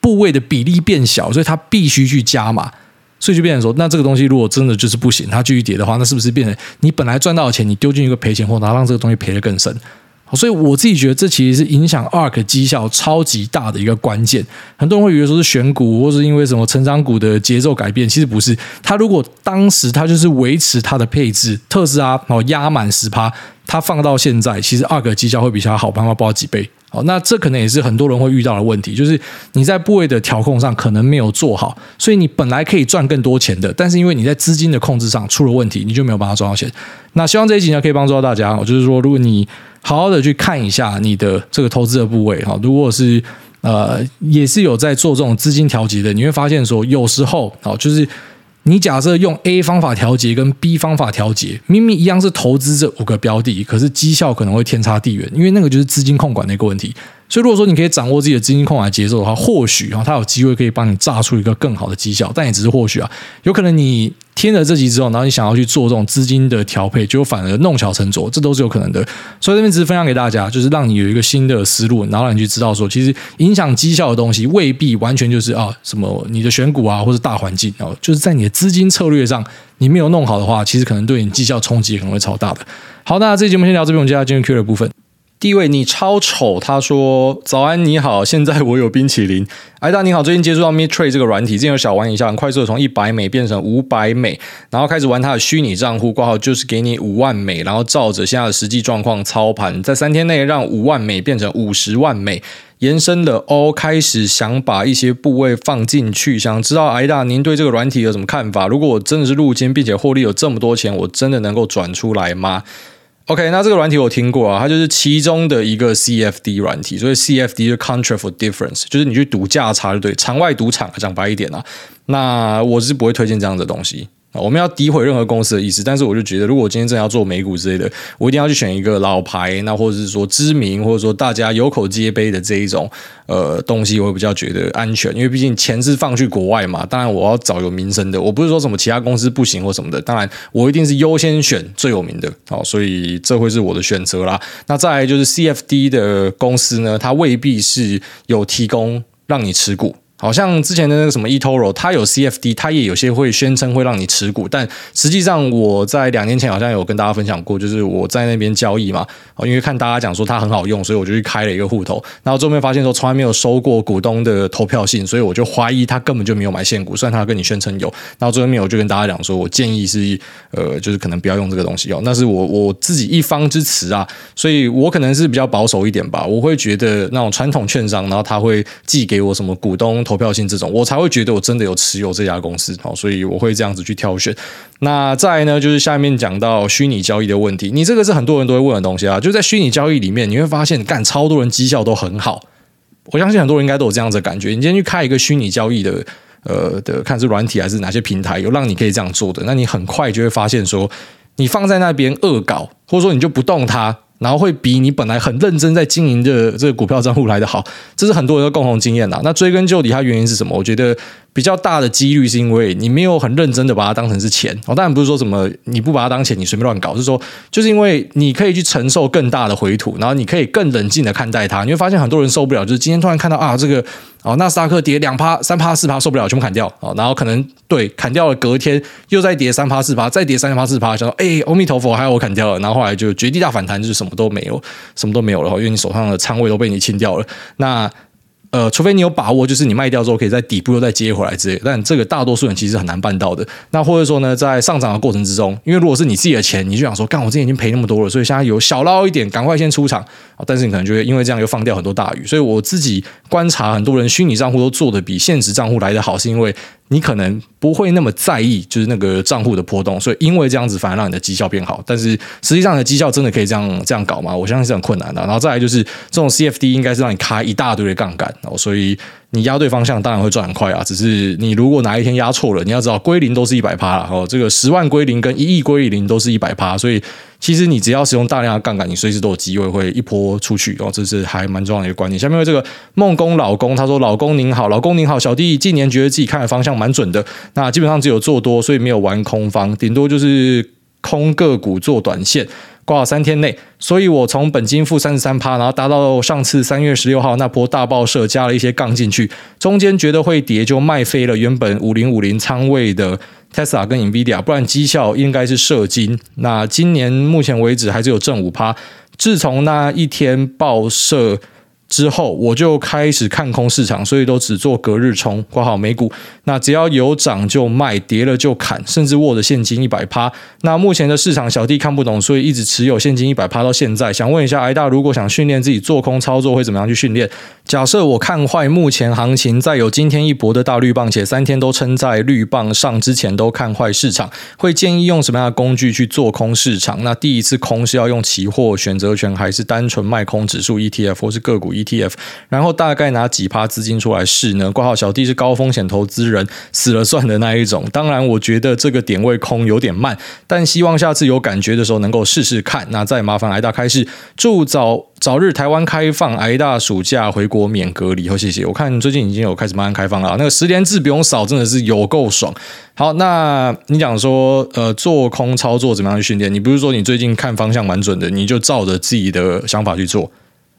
部位的比例变小，所以它必须去加码，所以就变成说，那这个东西如果真的就是不行，它继续跌的话，那是不是变成你本来赚到的钱，你丢进一个赔钱货，然后让这个东西赔得更深？所以我自己觉得，这其实是影响 ARK 绩效超级大的一个关键。很多人会以为说是选股，或是因为什么成长股的节奏改变，其实不是。它如果当时它就是维持它的配置，特斯拉哦压满十趴，它放到现在，其实 ARK 绩效会比他好，帮他报几倍。哦，那这可能也是很多人会遇到的问题，就是你在部位的调控上可能没有做好，所以你本来可以赚更多钱的，但是因为你在资金的控制上出了问题，你就没有办法赚到钱。那希望这一集呢可以帮助到大家，就是说如果你好好的去看一下你的这个投资的部位哈，如果是呃也是有在做这种资金调节的，你会发现说有时候啊，就是你假设用 A 方法调节跟 B 方法调节，明明一样是投资这五个标的，可是绩效可能会天差地远，因为那个就是资金控管的一个问题。所以如果说你可以掌握自己的资金控管节奏的话，或许啊，它有机会可以帮你炸出一个更好的绩效，但也只是或许啊，有可能你。听了这集之后，然后你想要去做这种资金的调配，就反而弄巧成拙，这都是有可能的。所以这边只是分享给大家，就是让你有一个新的思路，然后让你去知道说，其实影响绩效的东西未必完全就是啊什么你的选股啊，或者大环境啊，就是在你的资金策略上你没有弄好的话，其实可能对你绩效冲击可能会超大的。好，那这节目先聊这边，我们接下来进入 Q 的部分。第一位，你超丑。他说：“早安，你好，现在我有冰淇淋。”艾大你好，最近接触到 mitra 这个软体，之前有小玩一下，很快速的从一百美变成五百美，然后开始玩它的虚拟账户，挂号就是给你五万美，然后照着现在的实际状况操盘，在三天内让五万美变成五十万美，延伸的 O，开始想把一些部位放进去，想知道艾大您对这个软体有什么看法？如果我真的是入金，并且获利有这么多钱，我真的能够转出来吗？OK，那这个软体我听过啊，它就是其中的一个 CFD 软体，所以 CFD 就是 Contra for Difference，就是你去赌价差就对，场外赌场讲白一点啊，那我是不会推荐这样的东西。我们要诋毁任何公司的意思，但是我就觉得，如果我今天真的要做美股之类的，我一定要去选一个老牌，那或者是说知名，或者说大家有口皆碑的这一种呃东西，我会比较觉得安全，因为毕竟钱是放去国外嘛。当然，我要找有名声的，我不是说什么其他公司不行或什么的。当然，我一定是优先选最有名的，好，所以这会是我的选择啦。那再来就是 CFD 的公司呢，它未必是有提供让你持股。好像之前的那个什么 eToro，它有 CFD，它也有些会宣称会让你持股，但实际上我在两年前好像有跟大家分享过，就是我在那边交易嘛，因为看大家讲说它很好用，所以我就去开了一个户头，然后最后面发现说从来没有收过股东的投票信，所以我就怀疑他根本就没有买现股，虽然他跟你宣称有，然后最后面我就跟大家讲说，我建议是呃，就是可能不要用这个东西哦，那是我我自己一方之词啊，所以我可能是比较保守一点吧，我会觉得那种传统券商，然后他会寄给我什么股东。投票性这种，我才会觉得我真的有持有这家公司，好，所以我会这样子去挑选。那再呢，就是下面讲到虚拟交易的问题，你这个是很多人都会问的东西啊。就在虚拟交易里面，你会发现干超多人绩效都很好，我相信很多人应该都有这样子的感觉。你今天去开一个虚拟交易的，呃的，看是软体还是哪些平台有让你可以这样做的，那你很快就会发现说，你放在那边恶搞，或者说你就不动它。然后会比你本来很认真在经营的这个股票账户来的好，这是很多人的共同经验呐。那追根究底，它原因是什么？我觉得。比较大的几率是因为你没有很认真的把它当成是钱。哦，当然不是说什么你不把它当钱你随便乱搞，是说就是因为你可以去承受更大的回吐，然后你可以更冷静的看待它，你会发现很多人受不了，就是今天突然看到啊这个哦纳斯达克跌两趴三趴四趴受不了，全部砍掉。哦，然后可能对砍掉了，隔天又再跌三趴四趴，再跌三趴四趴，想说哎阿弥陀佛还有我砍掉了，然后后来就绝地大反弹，就是什么都没有，什么都没有了，因为你手上的仓位都被你清掉了，那。呃，除非你有把握，就是你卖掉之后可以在底部又再接回来之类，但这个大多数人其实很难办到的。那或者说呢，在上涨的过程之中，因为如果是你自己的钱，你就想说，干我之前已经赔那么多了，所以现在有小捞一点，赶快先出场。但是你可能就会因为这样又放掉很多大鱼。所以我自己观察，很多人虚拟账户都做的比现实账户来得好，是因为。你可能不会那么在意，就是那个账户的波动，所以因为这样子反而让你的绩效变好。但是实际上的绩效真的可以这样这样搞吗？我相信是很困难的。然后再来就是这种 CFD 应该是让你开一大堆的杠杆，哦，所以。你压对方向当然会赚很快啊，只是你如果哪一天压错了，你要知道归零都是一百趴了哦。这个十万归零跟一亿归零都是一百趴，所以其实你只要使用大量的杠杆，你随时都有机会会一波出去哦。这是还蛮重要的一个观念。下面有这个梦工老公他说：“老公您好，老公您好，小弟近年觉得自己看的方向蛮准的，那基本上只有做多，所以没有玩空方，顶多就是。”空个股做短线。挂了三天内，所以我从本金负三十三趴，然后达到上次三月十六号那波大爆射，加了一些杠进去，中间觉得会跌就卖飞了原本五零五零仓位的 Tesla 跟 Nvidia，不然绩效应该是射金。那今年目前为止还是有正五趴，自从那一天爆射。之后我就开始看空市场，所以都只做隔日冲，挂好美股。那只要有涨就卖，跌了就砍，甚至握着现金一百趴。那目前的市场小弟看不懂，所以一直持有现金一百趴到现在。想问一下，癌大如果想训练自己做空操作，会怎么样去训练？假设我看坏目前行情，在有今天一搏的大绿棒，且三天都撑在绿棒上之前都看坏市场，会建议用什么样的工具去做空市场？那第一次空是要用期货选择权，还是单纯卖空指数 ETF 或是个股 ETF，然后大概拿几趴资金出来试呢？挂号小弟是高风险投资人，死了算的那一种。当然，我觉得这个点位空有点慢，但希望下次有感觉的时候能够试试看。那再麻烦挨大开市，祝早早日台湾开放，挨大暑假回国免隔离。好，谢谢。我看最近已经有开始慢慢开放了，那个十连制不用扫，真的是有够爽。好，那你讲说，呃，做空操作怎么样去训练？你不是说你最近看方向蛮准的，你就照着自己的想法去做。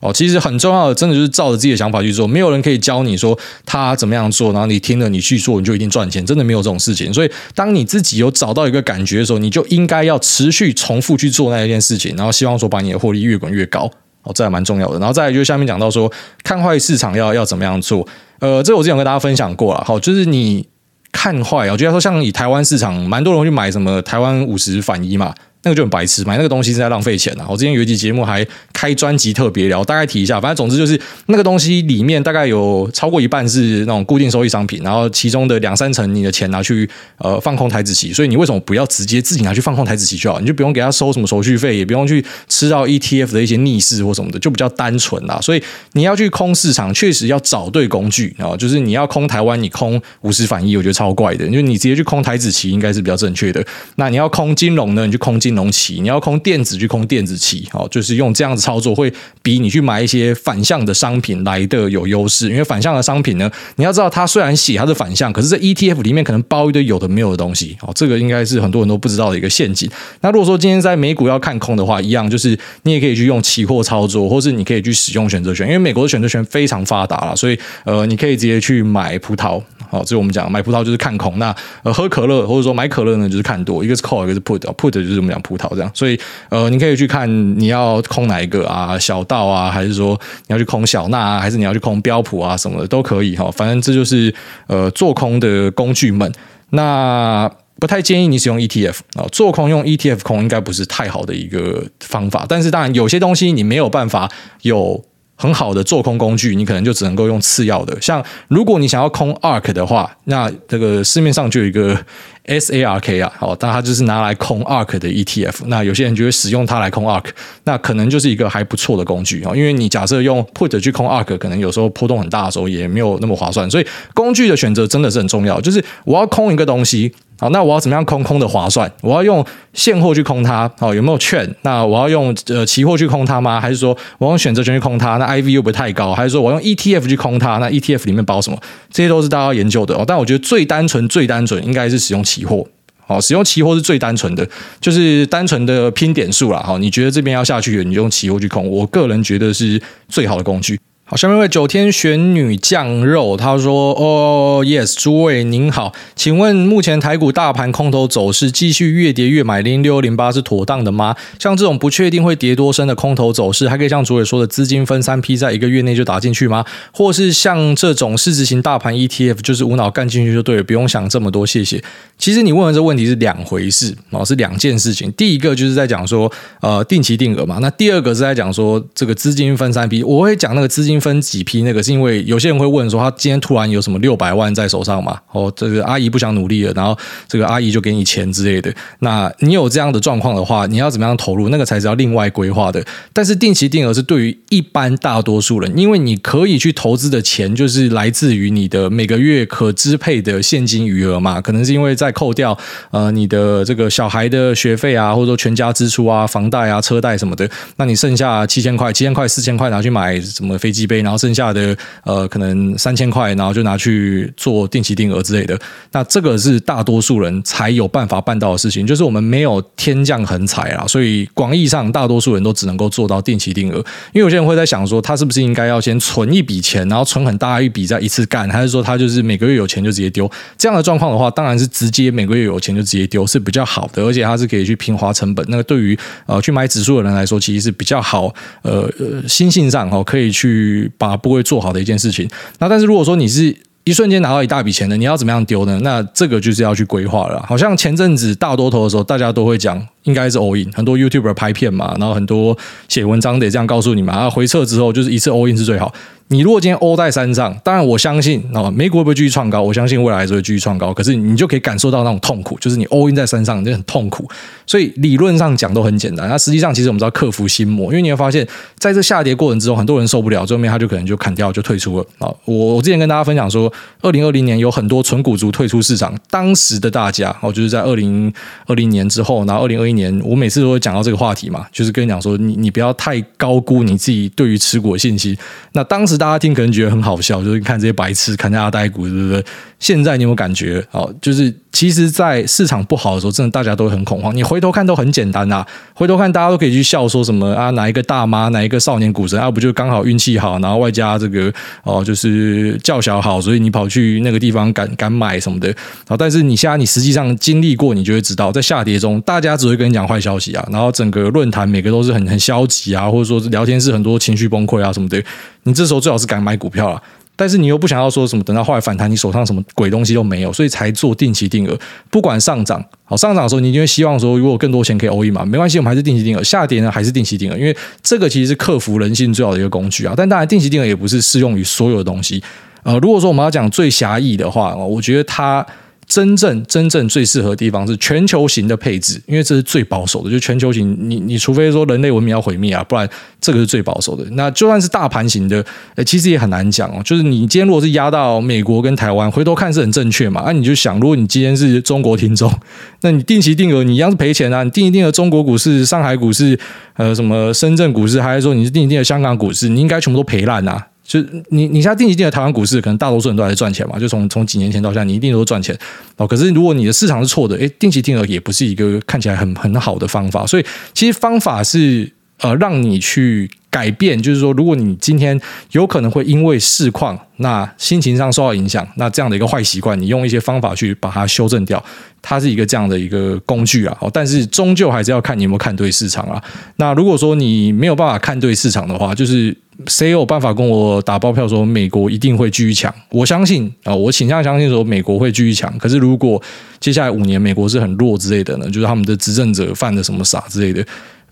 哦，其实很重要的，真的就是照着自己的想法去做。没有人可以教你说他怎么样做，然后你听了你去做，你就一定赚钱。真的没有这种事情。所以，当你自己有找到一个感觉的时候，你就应该要持续重复去做那一件事情，然后希望说把你的获利越滚越高。哦，这还蛮重要的。然后再来就是下面讲到说，看坏市场要要怎么样做。呃，这个我之前跟大家分享过了。好，就是你看坏，我觉得说像以台湾市场，蛮多人去买什么台湾五十反一嘛。那个就很白痴，买那个东西是在浪费钱啊！我之前有一集节目还开专辑特别聊，大概提一下。反正总之就是那个东西里面大概有超过一半是那种固定收益商品，然后其中的两三成你的钱拿去呃放空台子期，所以你为什么不要直接自己拿去放空台子期就好？你就不用给他收什么手续费，也不用去吃到 ETF 的一些逆势或什么的，就比较单纯啦。所以你要去空市场，确实要找对工具啊，就是你要空台湾，你空五十反一，我觉得超怪的，因为你直接去空台子期应该是比较正确的。那你要空金融呢，你就空金。农期，你要空电子去空电子期，哦，就是用这样子操作，会比你去买一些反向的商品来的有优势。因为反向的商品呢，你要知道它虽然写它是反向，可是这 ETF 里面可能包一堆有的没有的东西，哦，这个应该是很多人都不知道的一个陷阱。那如果说今天在美股要看空的话，一样就是你也可以去用期货操作，或是你可以去使用选择权，因为美国的选择权非常发达了，所以呃，你可以直接去买葡萄。好，这是我们讲买葡萄就是看空，那呃喝可乐或者说买可乐呢就是看多，一个是 call，一个是 put，put 就是我们讲葡萄这样，所以呃你可以去看你要空哪一个啊，小道啊，还是说你要去空小纳啊，还是你要去空标普啊什么的都可以哈，反正这就是呃做空的工具们。那不太建议你使用 ETF 啊，做空用 ETF 空应该不是太好的一个方法，但是当然有些东西你没有办法有。很好的做空工具，你可能就只能够用次要的。像如果你想要空 ARK 的话，那这个市面上就有一个 SARK 啊，好，但它就是拿来空 ARK 的 ETF。那有些人就会使用它来空 ARK，那可能就是一个还不错的工具啊。因为你假设用 Put 去空 ARK，可能有时候波动很大的时候也没有那么划算。所以工具的选择真的是很重要。就是我要空一个东西。好，那我要怎么样空空的划算？我要用现货去空它，好，有没有券？那我要用呃期货去空它吗？还是说我用选择权去空它？那 IV 又不太高？还是说我用 ETF 去空它？那 ETF 里面包什么？这些都是大家要研究的哦。但我觉得最单纯、最单纯应该是使用期货。好，使用期货是最单纯的，就是单纯的拼点数啦。好，你觉得这边要下去，你就用期货去空。我个人觉得是最好的工具。好，下面一位九天玄女酱肉，他说：“哦，yes，诸位您好，请问目前台股大盘空头走势继续越跌越买零六零八是妥当的吗？像这种不确定会跌多深的空头走势，还可以像主委说的资金分三批，在一个月内就打进去吗？或是像这种市值型大盘 ETF，就是无脑干进去就对了，不用想这么多，谢谢。其实你问的这问题是两回事哦，是两件事情。第一个就是在讲说，呃，定期定额嘛，那第二个是在讲说这个资金分三批，我会讲那个资金。”分几批？那个是因为有些人会问说，他今天突然有什么六百万在手上嘛？哦，这个阿姨不想努力了，然后这个阿姨就给你钱之类的。那你有这样的状况的话，你要怎么样投入？那个才是要另外规划的。但是定期定额是对于一般大多数人，因为你可以去投资的钱就是来自于你的每个月可支配的现金余额嘛。可能是因为在扣掉呃你的这个小孩的学费啊，或者说全家支出啊、房贷啊、车贷什么的，那你剩下七千块、七千块、四千块拿去买什么飞机？杯，然后剩下的呃可能三千块，然后就拿去做定期定额之类的。那这个是大多数人才有办法办到的事情，就是我们没有天降横财啊，所以广义上大多数人都只能够做到定期定额。因为有些人会在想说，他是不是应该要先存一笔钱，然后存很大一笔再一次干，还是说他就是每个月有钱就直接丢？这样的状况的话，当然是直接每个月有钱就直接丢是比较好的，而且他是可以去平滑成本。那个对于呃去买指数的人来说，其实是比较好，呃呃心性上哦可以去把部位做好的一件事情。那但是如果说你是一瞬间拿到一大笔钱的，你要怎么样丢呢？那这个就是要去规划了。好像前阵子大多头的时候，大家都会讲应该是 all in，很多 YouTuber 拍片嘛，然后很多写文章得这样告诉你嘛。然后回撤之后就是一次 all in 是最好。你如果今天欧在山上，当然我相信啊，美股会不会继续创高？我相信未来还是会继续创高。可是你就可以感受到那种痛苦，就是你 all in 在山上，你就很痛苦。所以理论上讲都很简单，那实际上其实我们知道克服心魔，因为你会发现在这下跌过程之中，很多人受不了，最后面他就可能就砍掉就退出了啊。我我之前跟大家分享说，二零二零年有很多纯股族退出市场，当时的大家哦，就是在二零二零年之后，然后二零二一年，我每次都会讲到这个话题嘛，就是跟你讲说，你你不要太高估你自己对于持股的信心。那当时大家听可能觉得很好笑，就是看这些白痴砍下阿呆股，对不对？现在你有没有感觉？哦，就是其实，在市场不好的时候，真的大家都很恐慌。你回头看都很简单啊，回头看大家都可以去笑说什么啊，哪一个大妈，哪一个少年股神啊，不就刚好运气好，然后外加这个哦，就是叫小好，所以你跑去那个地方敢敢买什么的。啊，但是你现在你实际上经历过，你就会知道，在下跌中，大家只会跟你讲坏消息啊，然后整个论坛每个都是很很消极啊，或者说聊天室很多情绪崩溃啊什么的。你这时候最好是敢买股票了。但是你又不想要说什么，等到后来反弹，你手上什么鬼东西都没有，所以才做定期定额。不管上涨，好上涨的时候，你就会希望说，如果更多钱可以 all in 嘛，没关系，我们还是定期定额。下跌呢，还是定期定额，因为这个其实是克服人性最好的一个工具啊。但当然，定期定额也不是适用于所有的东西。呃，如果说我们要讲最狭义的话，我觉得它。真正真正最适合的地方是全球型的配置，因为这是最保守的。就全球型，你你除非说人类文明要毁灭啊，不然这个是最保守的。那就算是大盘型的，诶，其实也很难讲哦。就是你今天如果是压到美国跟台湾，回头看是很正确嘛？那、你就想，如果你今天是中国听众，那你定期定额你一样是赔钱啊。你定一定额中国股市、上海股市、呃什么深圳股市，还是说你是定一定的香港股市，你应该全部都赔烂啊。就你，你现在定期定额台湾股市，可能大多数人都还在赚钱嘛。就从从几年前到现在，你一定都赚钱哦。可是如果你的市场是错的，诶，定期定额也不是一个看起来很很好的方法。所以其实方法是呃，让你去改变，就是说，如果你今天有可能会因为市况，那心情上受到影响，那这样的一个坏习惯，你用一些方法去把它修正掉，它是一个这样的一个工具啊。哦，但是终究还是要看你有没有看对市场啊。那如果说你没有办法看对市场的话，就是。谁有办法跟我打包票说美国一定会继续强？我相信啊，我倾向相信说美国会继续强。可是如果接下来五年美国是很弱之类的呢？就是他们的执政者犯了什么傻之类的？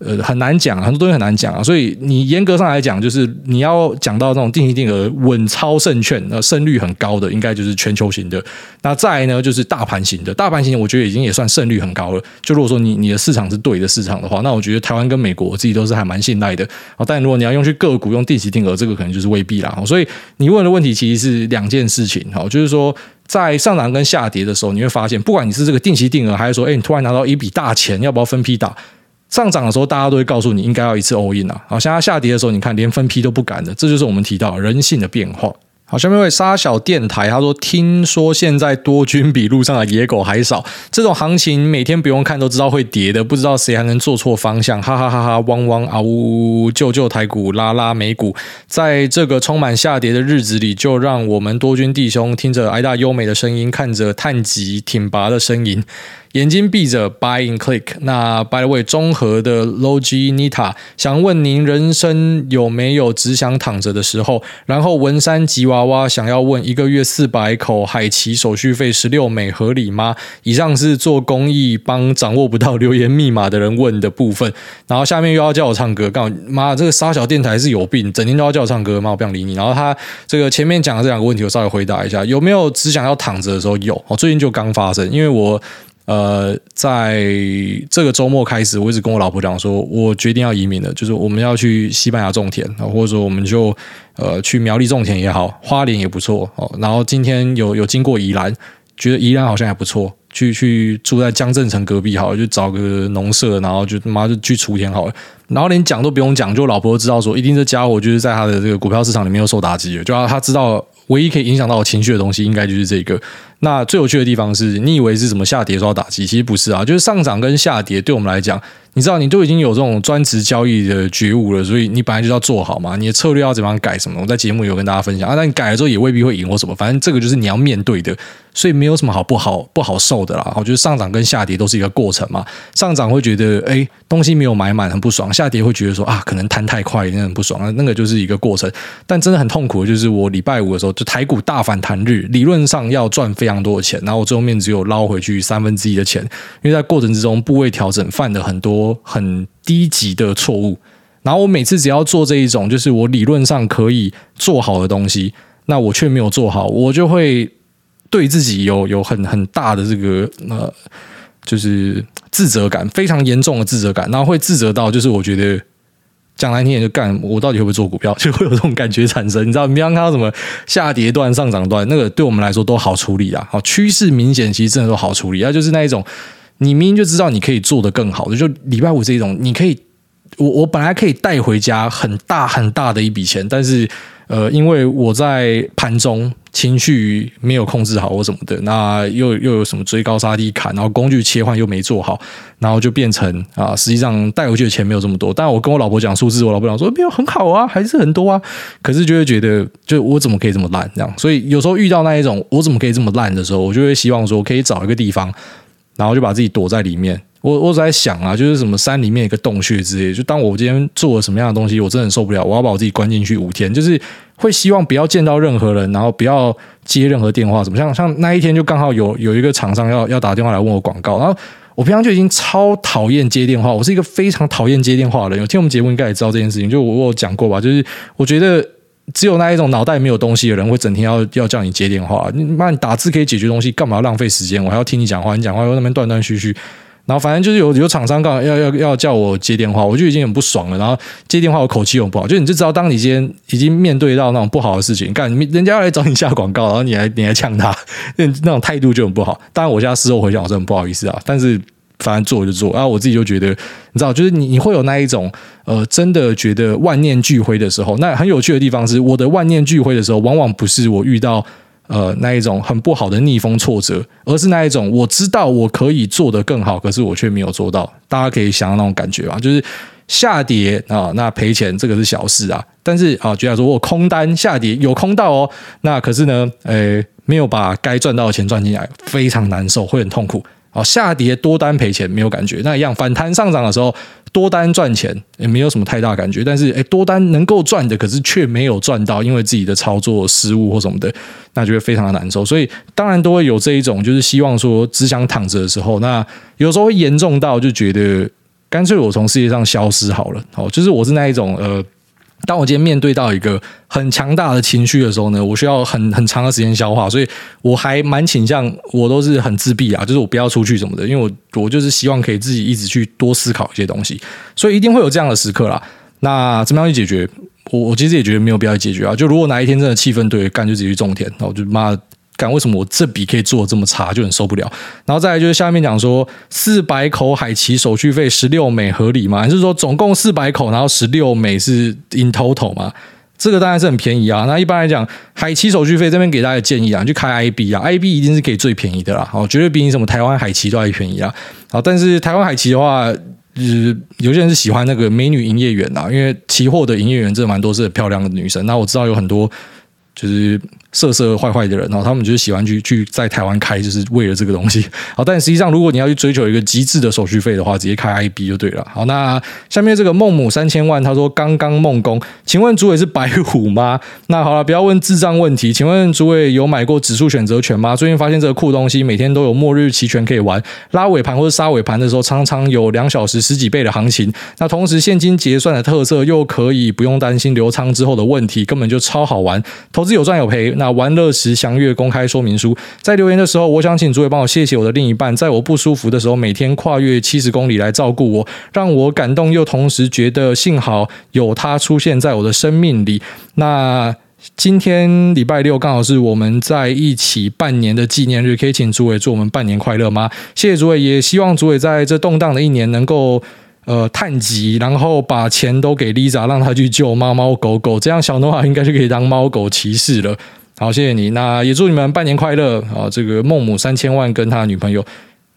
呃，很难讲，很多东西很难讲啊。所以你严格上来讲，就是你要讲到那种定期定额稳操胜券，那胜率很高的，应该就是全球型的。那再呢，就是大盘型的。大盘型我觉得已经也算胜率很高了。就如果说你你的市场是对的市场的话，那我觉得台湾跟美国我自己都是还蛮信赖的。但如果你要用去个股用定期定额，这个可能就是未必啦。所以你问的问题其实是两件事情。好，就是说在上涨跟下跌的时候，你会发现，不管你是这个定期定额，还是说，哎，你突然拿到一笔大钱，要不要分批打？上涨的时候，大家都会告诉你应该要一次 all in 啊。好，像它下跌的时候，你看连分批都不敢的，这就是我们提到人性的变化。好，下面一位沙小电台，他说：“听说现在多军比路上的野狗还少，这种行情每天不用看都知道会跌的，不知道谁还能做错方向？哈哈哈哈！汪汪啊呜！救救台股，拉拉美股，在这个充满下跌的日子里，就让我们多军弟兄听着挨大优美的声音，看着探极挺拔的身影。”眼睛闭着，buy and click。那 by the way，中和的 Logi Nita 想问您，人生有没有只想躺着的时候？然后文山吉娃娃想要问，一个月四百口海奇手续费十六美合理吗？以上是做公益帮掌握不到留言密码的人问的部分。然后下面又要叫我唱歌，干妈，这个沙小电台是有病，整天都要叫我唱歌，妈，我不想理你。然后他这个前面讲的这两个问题，我稍微回答一下，有没有只想要躺着的时候？有，我最近就刚发生，因为我。呃，在这个周末开始，我一直跟我老婆讲说，我决定要移民了，就是我们要去西班牙种田，或者说我们就呃去苗栗种田也好，花莲也不错哦。然后今天有有经过宜兰，觉得宜兰好像还不错。去去住在江镇城隔壁好了，就找个农舍，然后就他妈就去锄田好了，然后连讲都不用讲，就老婆都知道说，一定这家伙就是在他的这个股票市场里面又受打击了，就要他知道唯一可以影响到我情绪的东西，应该就是这个。那最有趣的地方是，你以为是什么下跌受到打击，其实不是啊，就是上涨跟下跌对我们来讲。你知道，你都已经有这种专职交易的觉悟了，所以你本来就要做好嘛。你的策略要怎么样改什么？我在节目有跟大家分享啊。但你改了之后也未必会赢或什么，反正这个就是你要面对的，所以没有什么好不好不好受的啦。我觉得上涨跟下跌都是一个过程嘛。上涨会觉得哎东西没有买满很不爽，下跌会觉得说啊可能弹太快那很不爽啊。那个就是一个过程，但真的很痛苦就是我礼拜五的时候就台股大反弹日，理论上要赚非常多的钱，然后我最后面只有捞回去三分之一的钱，因为在过程之中部位调整犯了很多很。低级的错误，然后我每次只要做这一种，就是我理论上可以做好的东西，那我却没有做好，我就会对自己有有很很大的这个呃，就是自责感，非常严重的自责感，然后会自责到就是我觉得讲难听点就干，我到底会不会做股票，就会有这种感觉产生。你知道，你刚刚看到什么下跌段、上涨段，那个对我们来说都好处理啊，好趋势明显，其实真的都好处理啊，就是那一种。你明明就知道你可以做得更好的，就礼拜五这种，你可以，我我本来可以带回家很大很大的一笔钱，但是呃，因为我在盘中情绪没有控制好或什么的，那又又有什么追高杀低砍，然后工具切换又没做好，然后就变成啊，实际上带回去的钱没有这么多。但我跟我老婆讲数字，我老婆讲说没有很好啊，还是很多啊，可是就会觉得，就我怎么可以这么烂这样？所以有时候遇到那一种我怎么可以这么烂的时候，我就会希望说可以找一个地方。然后就把自己躲在里面。我我在想啊，就是什么山里面一个洞穴之类。就当我今天做了什么样的东西，我真的很受不了，我要把我自己关进去五天。就是会希望不要见到任何人，然后不要接任何电话。怎么像像那一天就刚好有有一个厂商要要打电话来问我广告，然后我平常就已经超讨厌接电话。我是一个非常讨厌接电话的人。有听我们节目应该也知道这件事情。就我我有讲过吧，就是我觉得。只有那一种脑袋没有东西的人会整天要要叫你接电话。你妈，你打字可以解决东西，干嘛浪费时间？我还要听你讲话，你讲话又那边断断续续。然后反正就是有有厂商刚好要要要叫我接电话，我就已经很不爽了。然后接电话我口气又不好，就你就知道，当你今天已经面对到那种不好的事情，干人家要来找你下广告，然后你还你还呛他，那那种态度就很不好。当然我现在事后回想，我真的很不好意思啊，但是。反正做就做，然后我自己就觉得，你知道，就是你你会有那一种，呃，真的觉得万念俱灰的时候。那很有趣的地方是，我的万念俱灰的时候，往往不是我遇到呃那一种很不好的逆风挫折，而是那一种我知道我可以做得更好，可是我却没有做到。大家可以想到那种感觉吧，就是下跌啊，那赔钱这个是小事啊，但是啊，举例说，我空单下跌有空到哦，那可是呢，呃，没有把该赚到的钱赚进来，非常难受，会很痛苦。好，下跌多单赔钱没有感觉，那一样反弹上涨的时候多单赚钱也没有什么太大感觉，但是诶多单能够赚的，可是却没有赚到，因为自己的操作失误或什么的，那就会非常的难受。所以当然都会有这一种，就是希望说只想躺着的时候，那有时候会严重到就觉得干脆我从世界上消失好了。好，就是我是那一种呃。当我今天面对到一个很强大的情绪的时候呢，我需要很很长的时间消化，所以我还蛮倾向我都是很自闭啊，就是我不要出去什么的，因为我我就是希望可以自己一直去多思考一些东西，所以一定会有这样的时刻啦。那怎么样去解决？我我其实也觉得没有必要解决啊。就如果哪一天真的气氛对，干就直接去种田，那我就妈。干为什么我这笔可以做的这么差，就很受不了。然后再来就是下面讲说，四百口海奇手续费十六美合理吗？还是说总共四百口，然后十六美是 in total 吗？这个当然是很便宜啊。那一般来讲，海奇手续费这边给大家建议啊，就开 IB 啊，IB 一定是给最便宜的啦。哦，绝对比你什么台湾海奇都还便宜啊。好，但是台湾海奇的话，就是有些人是喜欢那个美女营业员啊，因为期货的营业员真的蛮多是很漂亮的女生。那我知道有很多就是。色色坏坏的人，然后他们就是喜欢去去在台湾开，就是为了这个东西。好，但实际上，如果你要去追求一个极致的手续费的话，直接开 IB 就对了。好，那下面这个孟母三千万，他说刚刚孟工，请问主委是白虎吗？那好了，不要问智障问题，请问主委有买过指数选择权吗？最近发现这个酷东西，每天都有末日期权可以玩，拉尾盘或者杀尾盘的时候，常常有两小时十几倍的行情。那同时现金结算的特色，又可以不用担心留仓之后的问题，根本就超好玩。投资有赚有赔。那玩乐时详阅公开说明书。在留言的时候，我想请诸位帮我谢谢我的另一半，在我不舒服的时候，每天跨越七十公里来照顾我，让我感动又同时觉得幸好有他出现在我的生命里。那今天礼拜六刚好是我们在一起半年的纪念日，可以请主委祝我们半年快乐吗？谢谢主委，也希望主委在这动荡的一年能够呃探吉，然后把钱都给 Lisa，让她去救猫猫狗狗，这样小诺瓦应该就可以当猫狗骑士了。好，谢谢你，那也祝你们半年快乐啊！这个孟母三千万跟他女朋友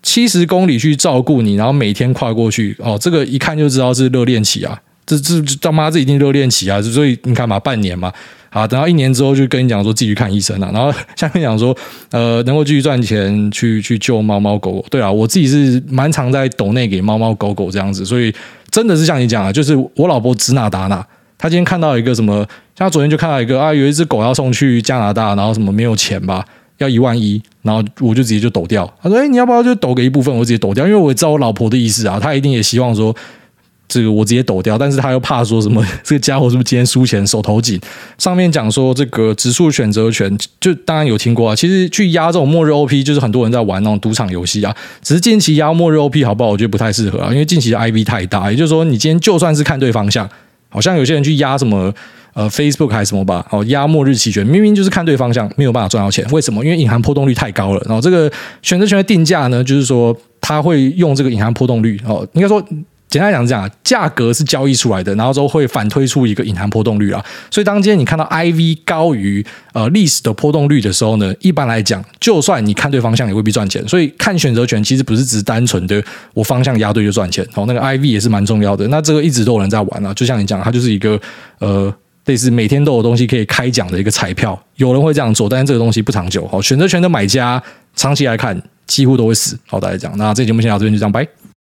七十公里去照顾你，然后每天跨过去哦，这个一看就知道是热恋期啊。这这他妈这一定热恋期啊！所以你看嘛，半年嘛，啊，等到一年之后就跟你讲说继续看医生了，然后下面讲说，呃，能够继续赚钱去去救猫猫狗狗。对啊，我自己是蛮常在抖内给猫猫狗狗这样子，所以真的是像你讲的，就是我老婆指哪打哪。她今天看到一个什么，像她昨天就看到一个啊，有一只狗要送去加拿大，然后什么没有钱吧，要一万一，然后我就直接就抖掉。她说：“哎，你要不要就抖给一部分？”我直接抖掉，因为我知道我老婆的意思啊，她一定也希望说。这个我直接抖掉，但是他又怕说什么？这个家伙是不是今天输钱手头紧？上面讲说这个指数选择权，就当然有听过啊。其实去压这种末日 OP，就是很多人在玩那种赌场游戏啊。只是近期压末日 OP 好不好？我觉得不太适合啊，因为近期的 IV 太大。也就是说，你今天就算是看对方向，好像有些人去压什么呃 Facebook 还是什么吧，哦压末日期权，明明就是看对方向，没有办法赚到钱。为什么？因为隐含波动率太高了。然后这个选择权的定价呢，就是说他会用这个隐含波动率哦，应该说。简单讲讲，价格是交易出来的，然后之后会反推出一个隐含波动率啊。所以当今天你看到 IV 高于呃历史的波动率的时候呢，一般来讲，就算你看对方向也未必赚钱。所以看选择权其实不是只单纯的我方向压对就赚钱哦，那个 IV 也是蛮重要的。那这个一直都有人在玩啊，就像你讲，它就是一个呃类似每天都有东西可以开奖的一个彩票，有人会这样做，但是这个东西不长久。好，选择权的买家长期来看几乎都会死。好，大家讲，那这节目先到这边就这样，拜。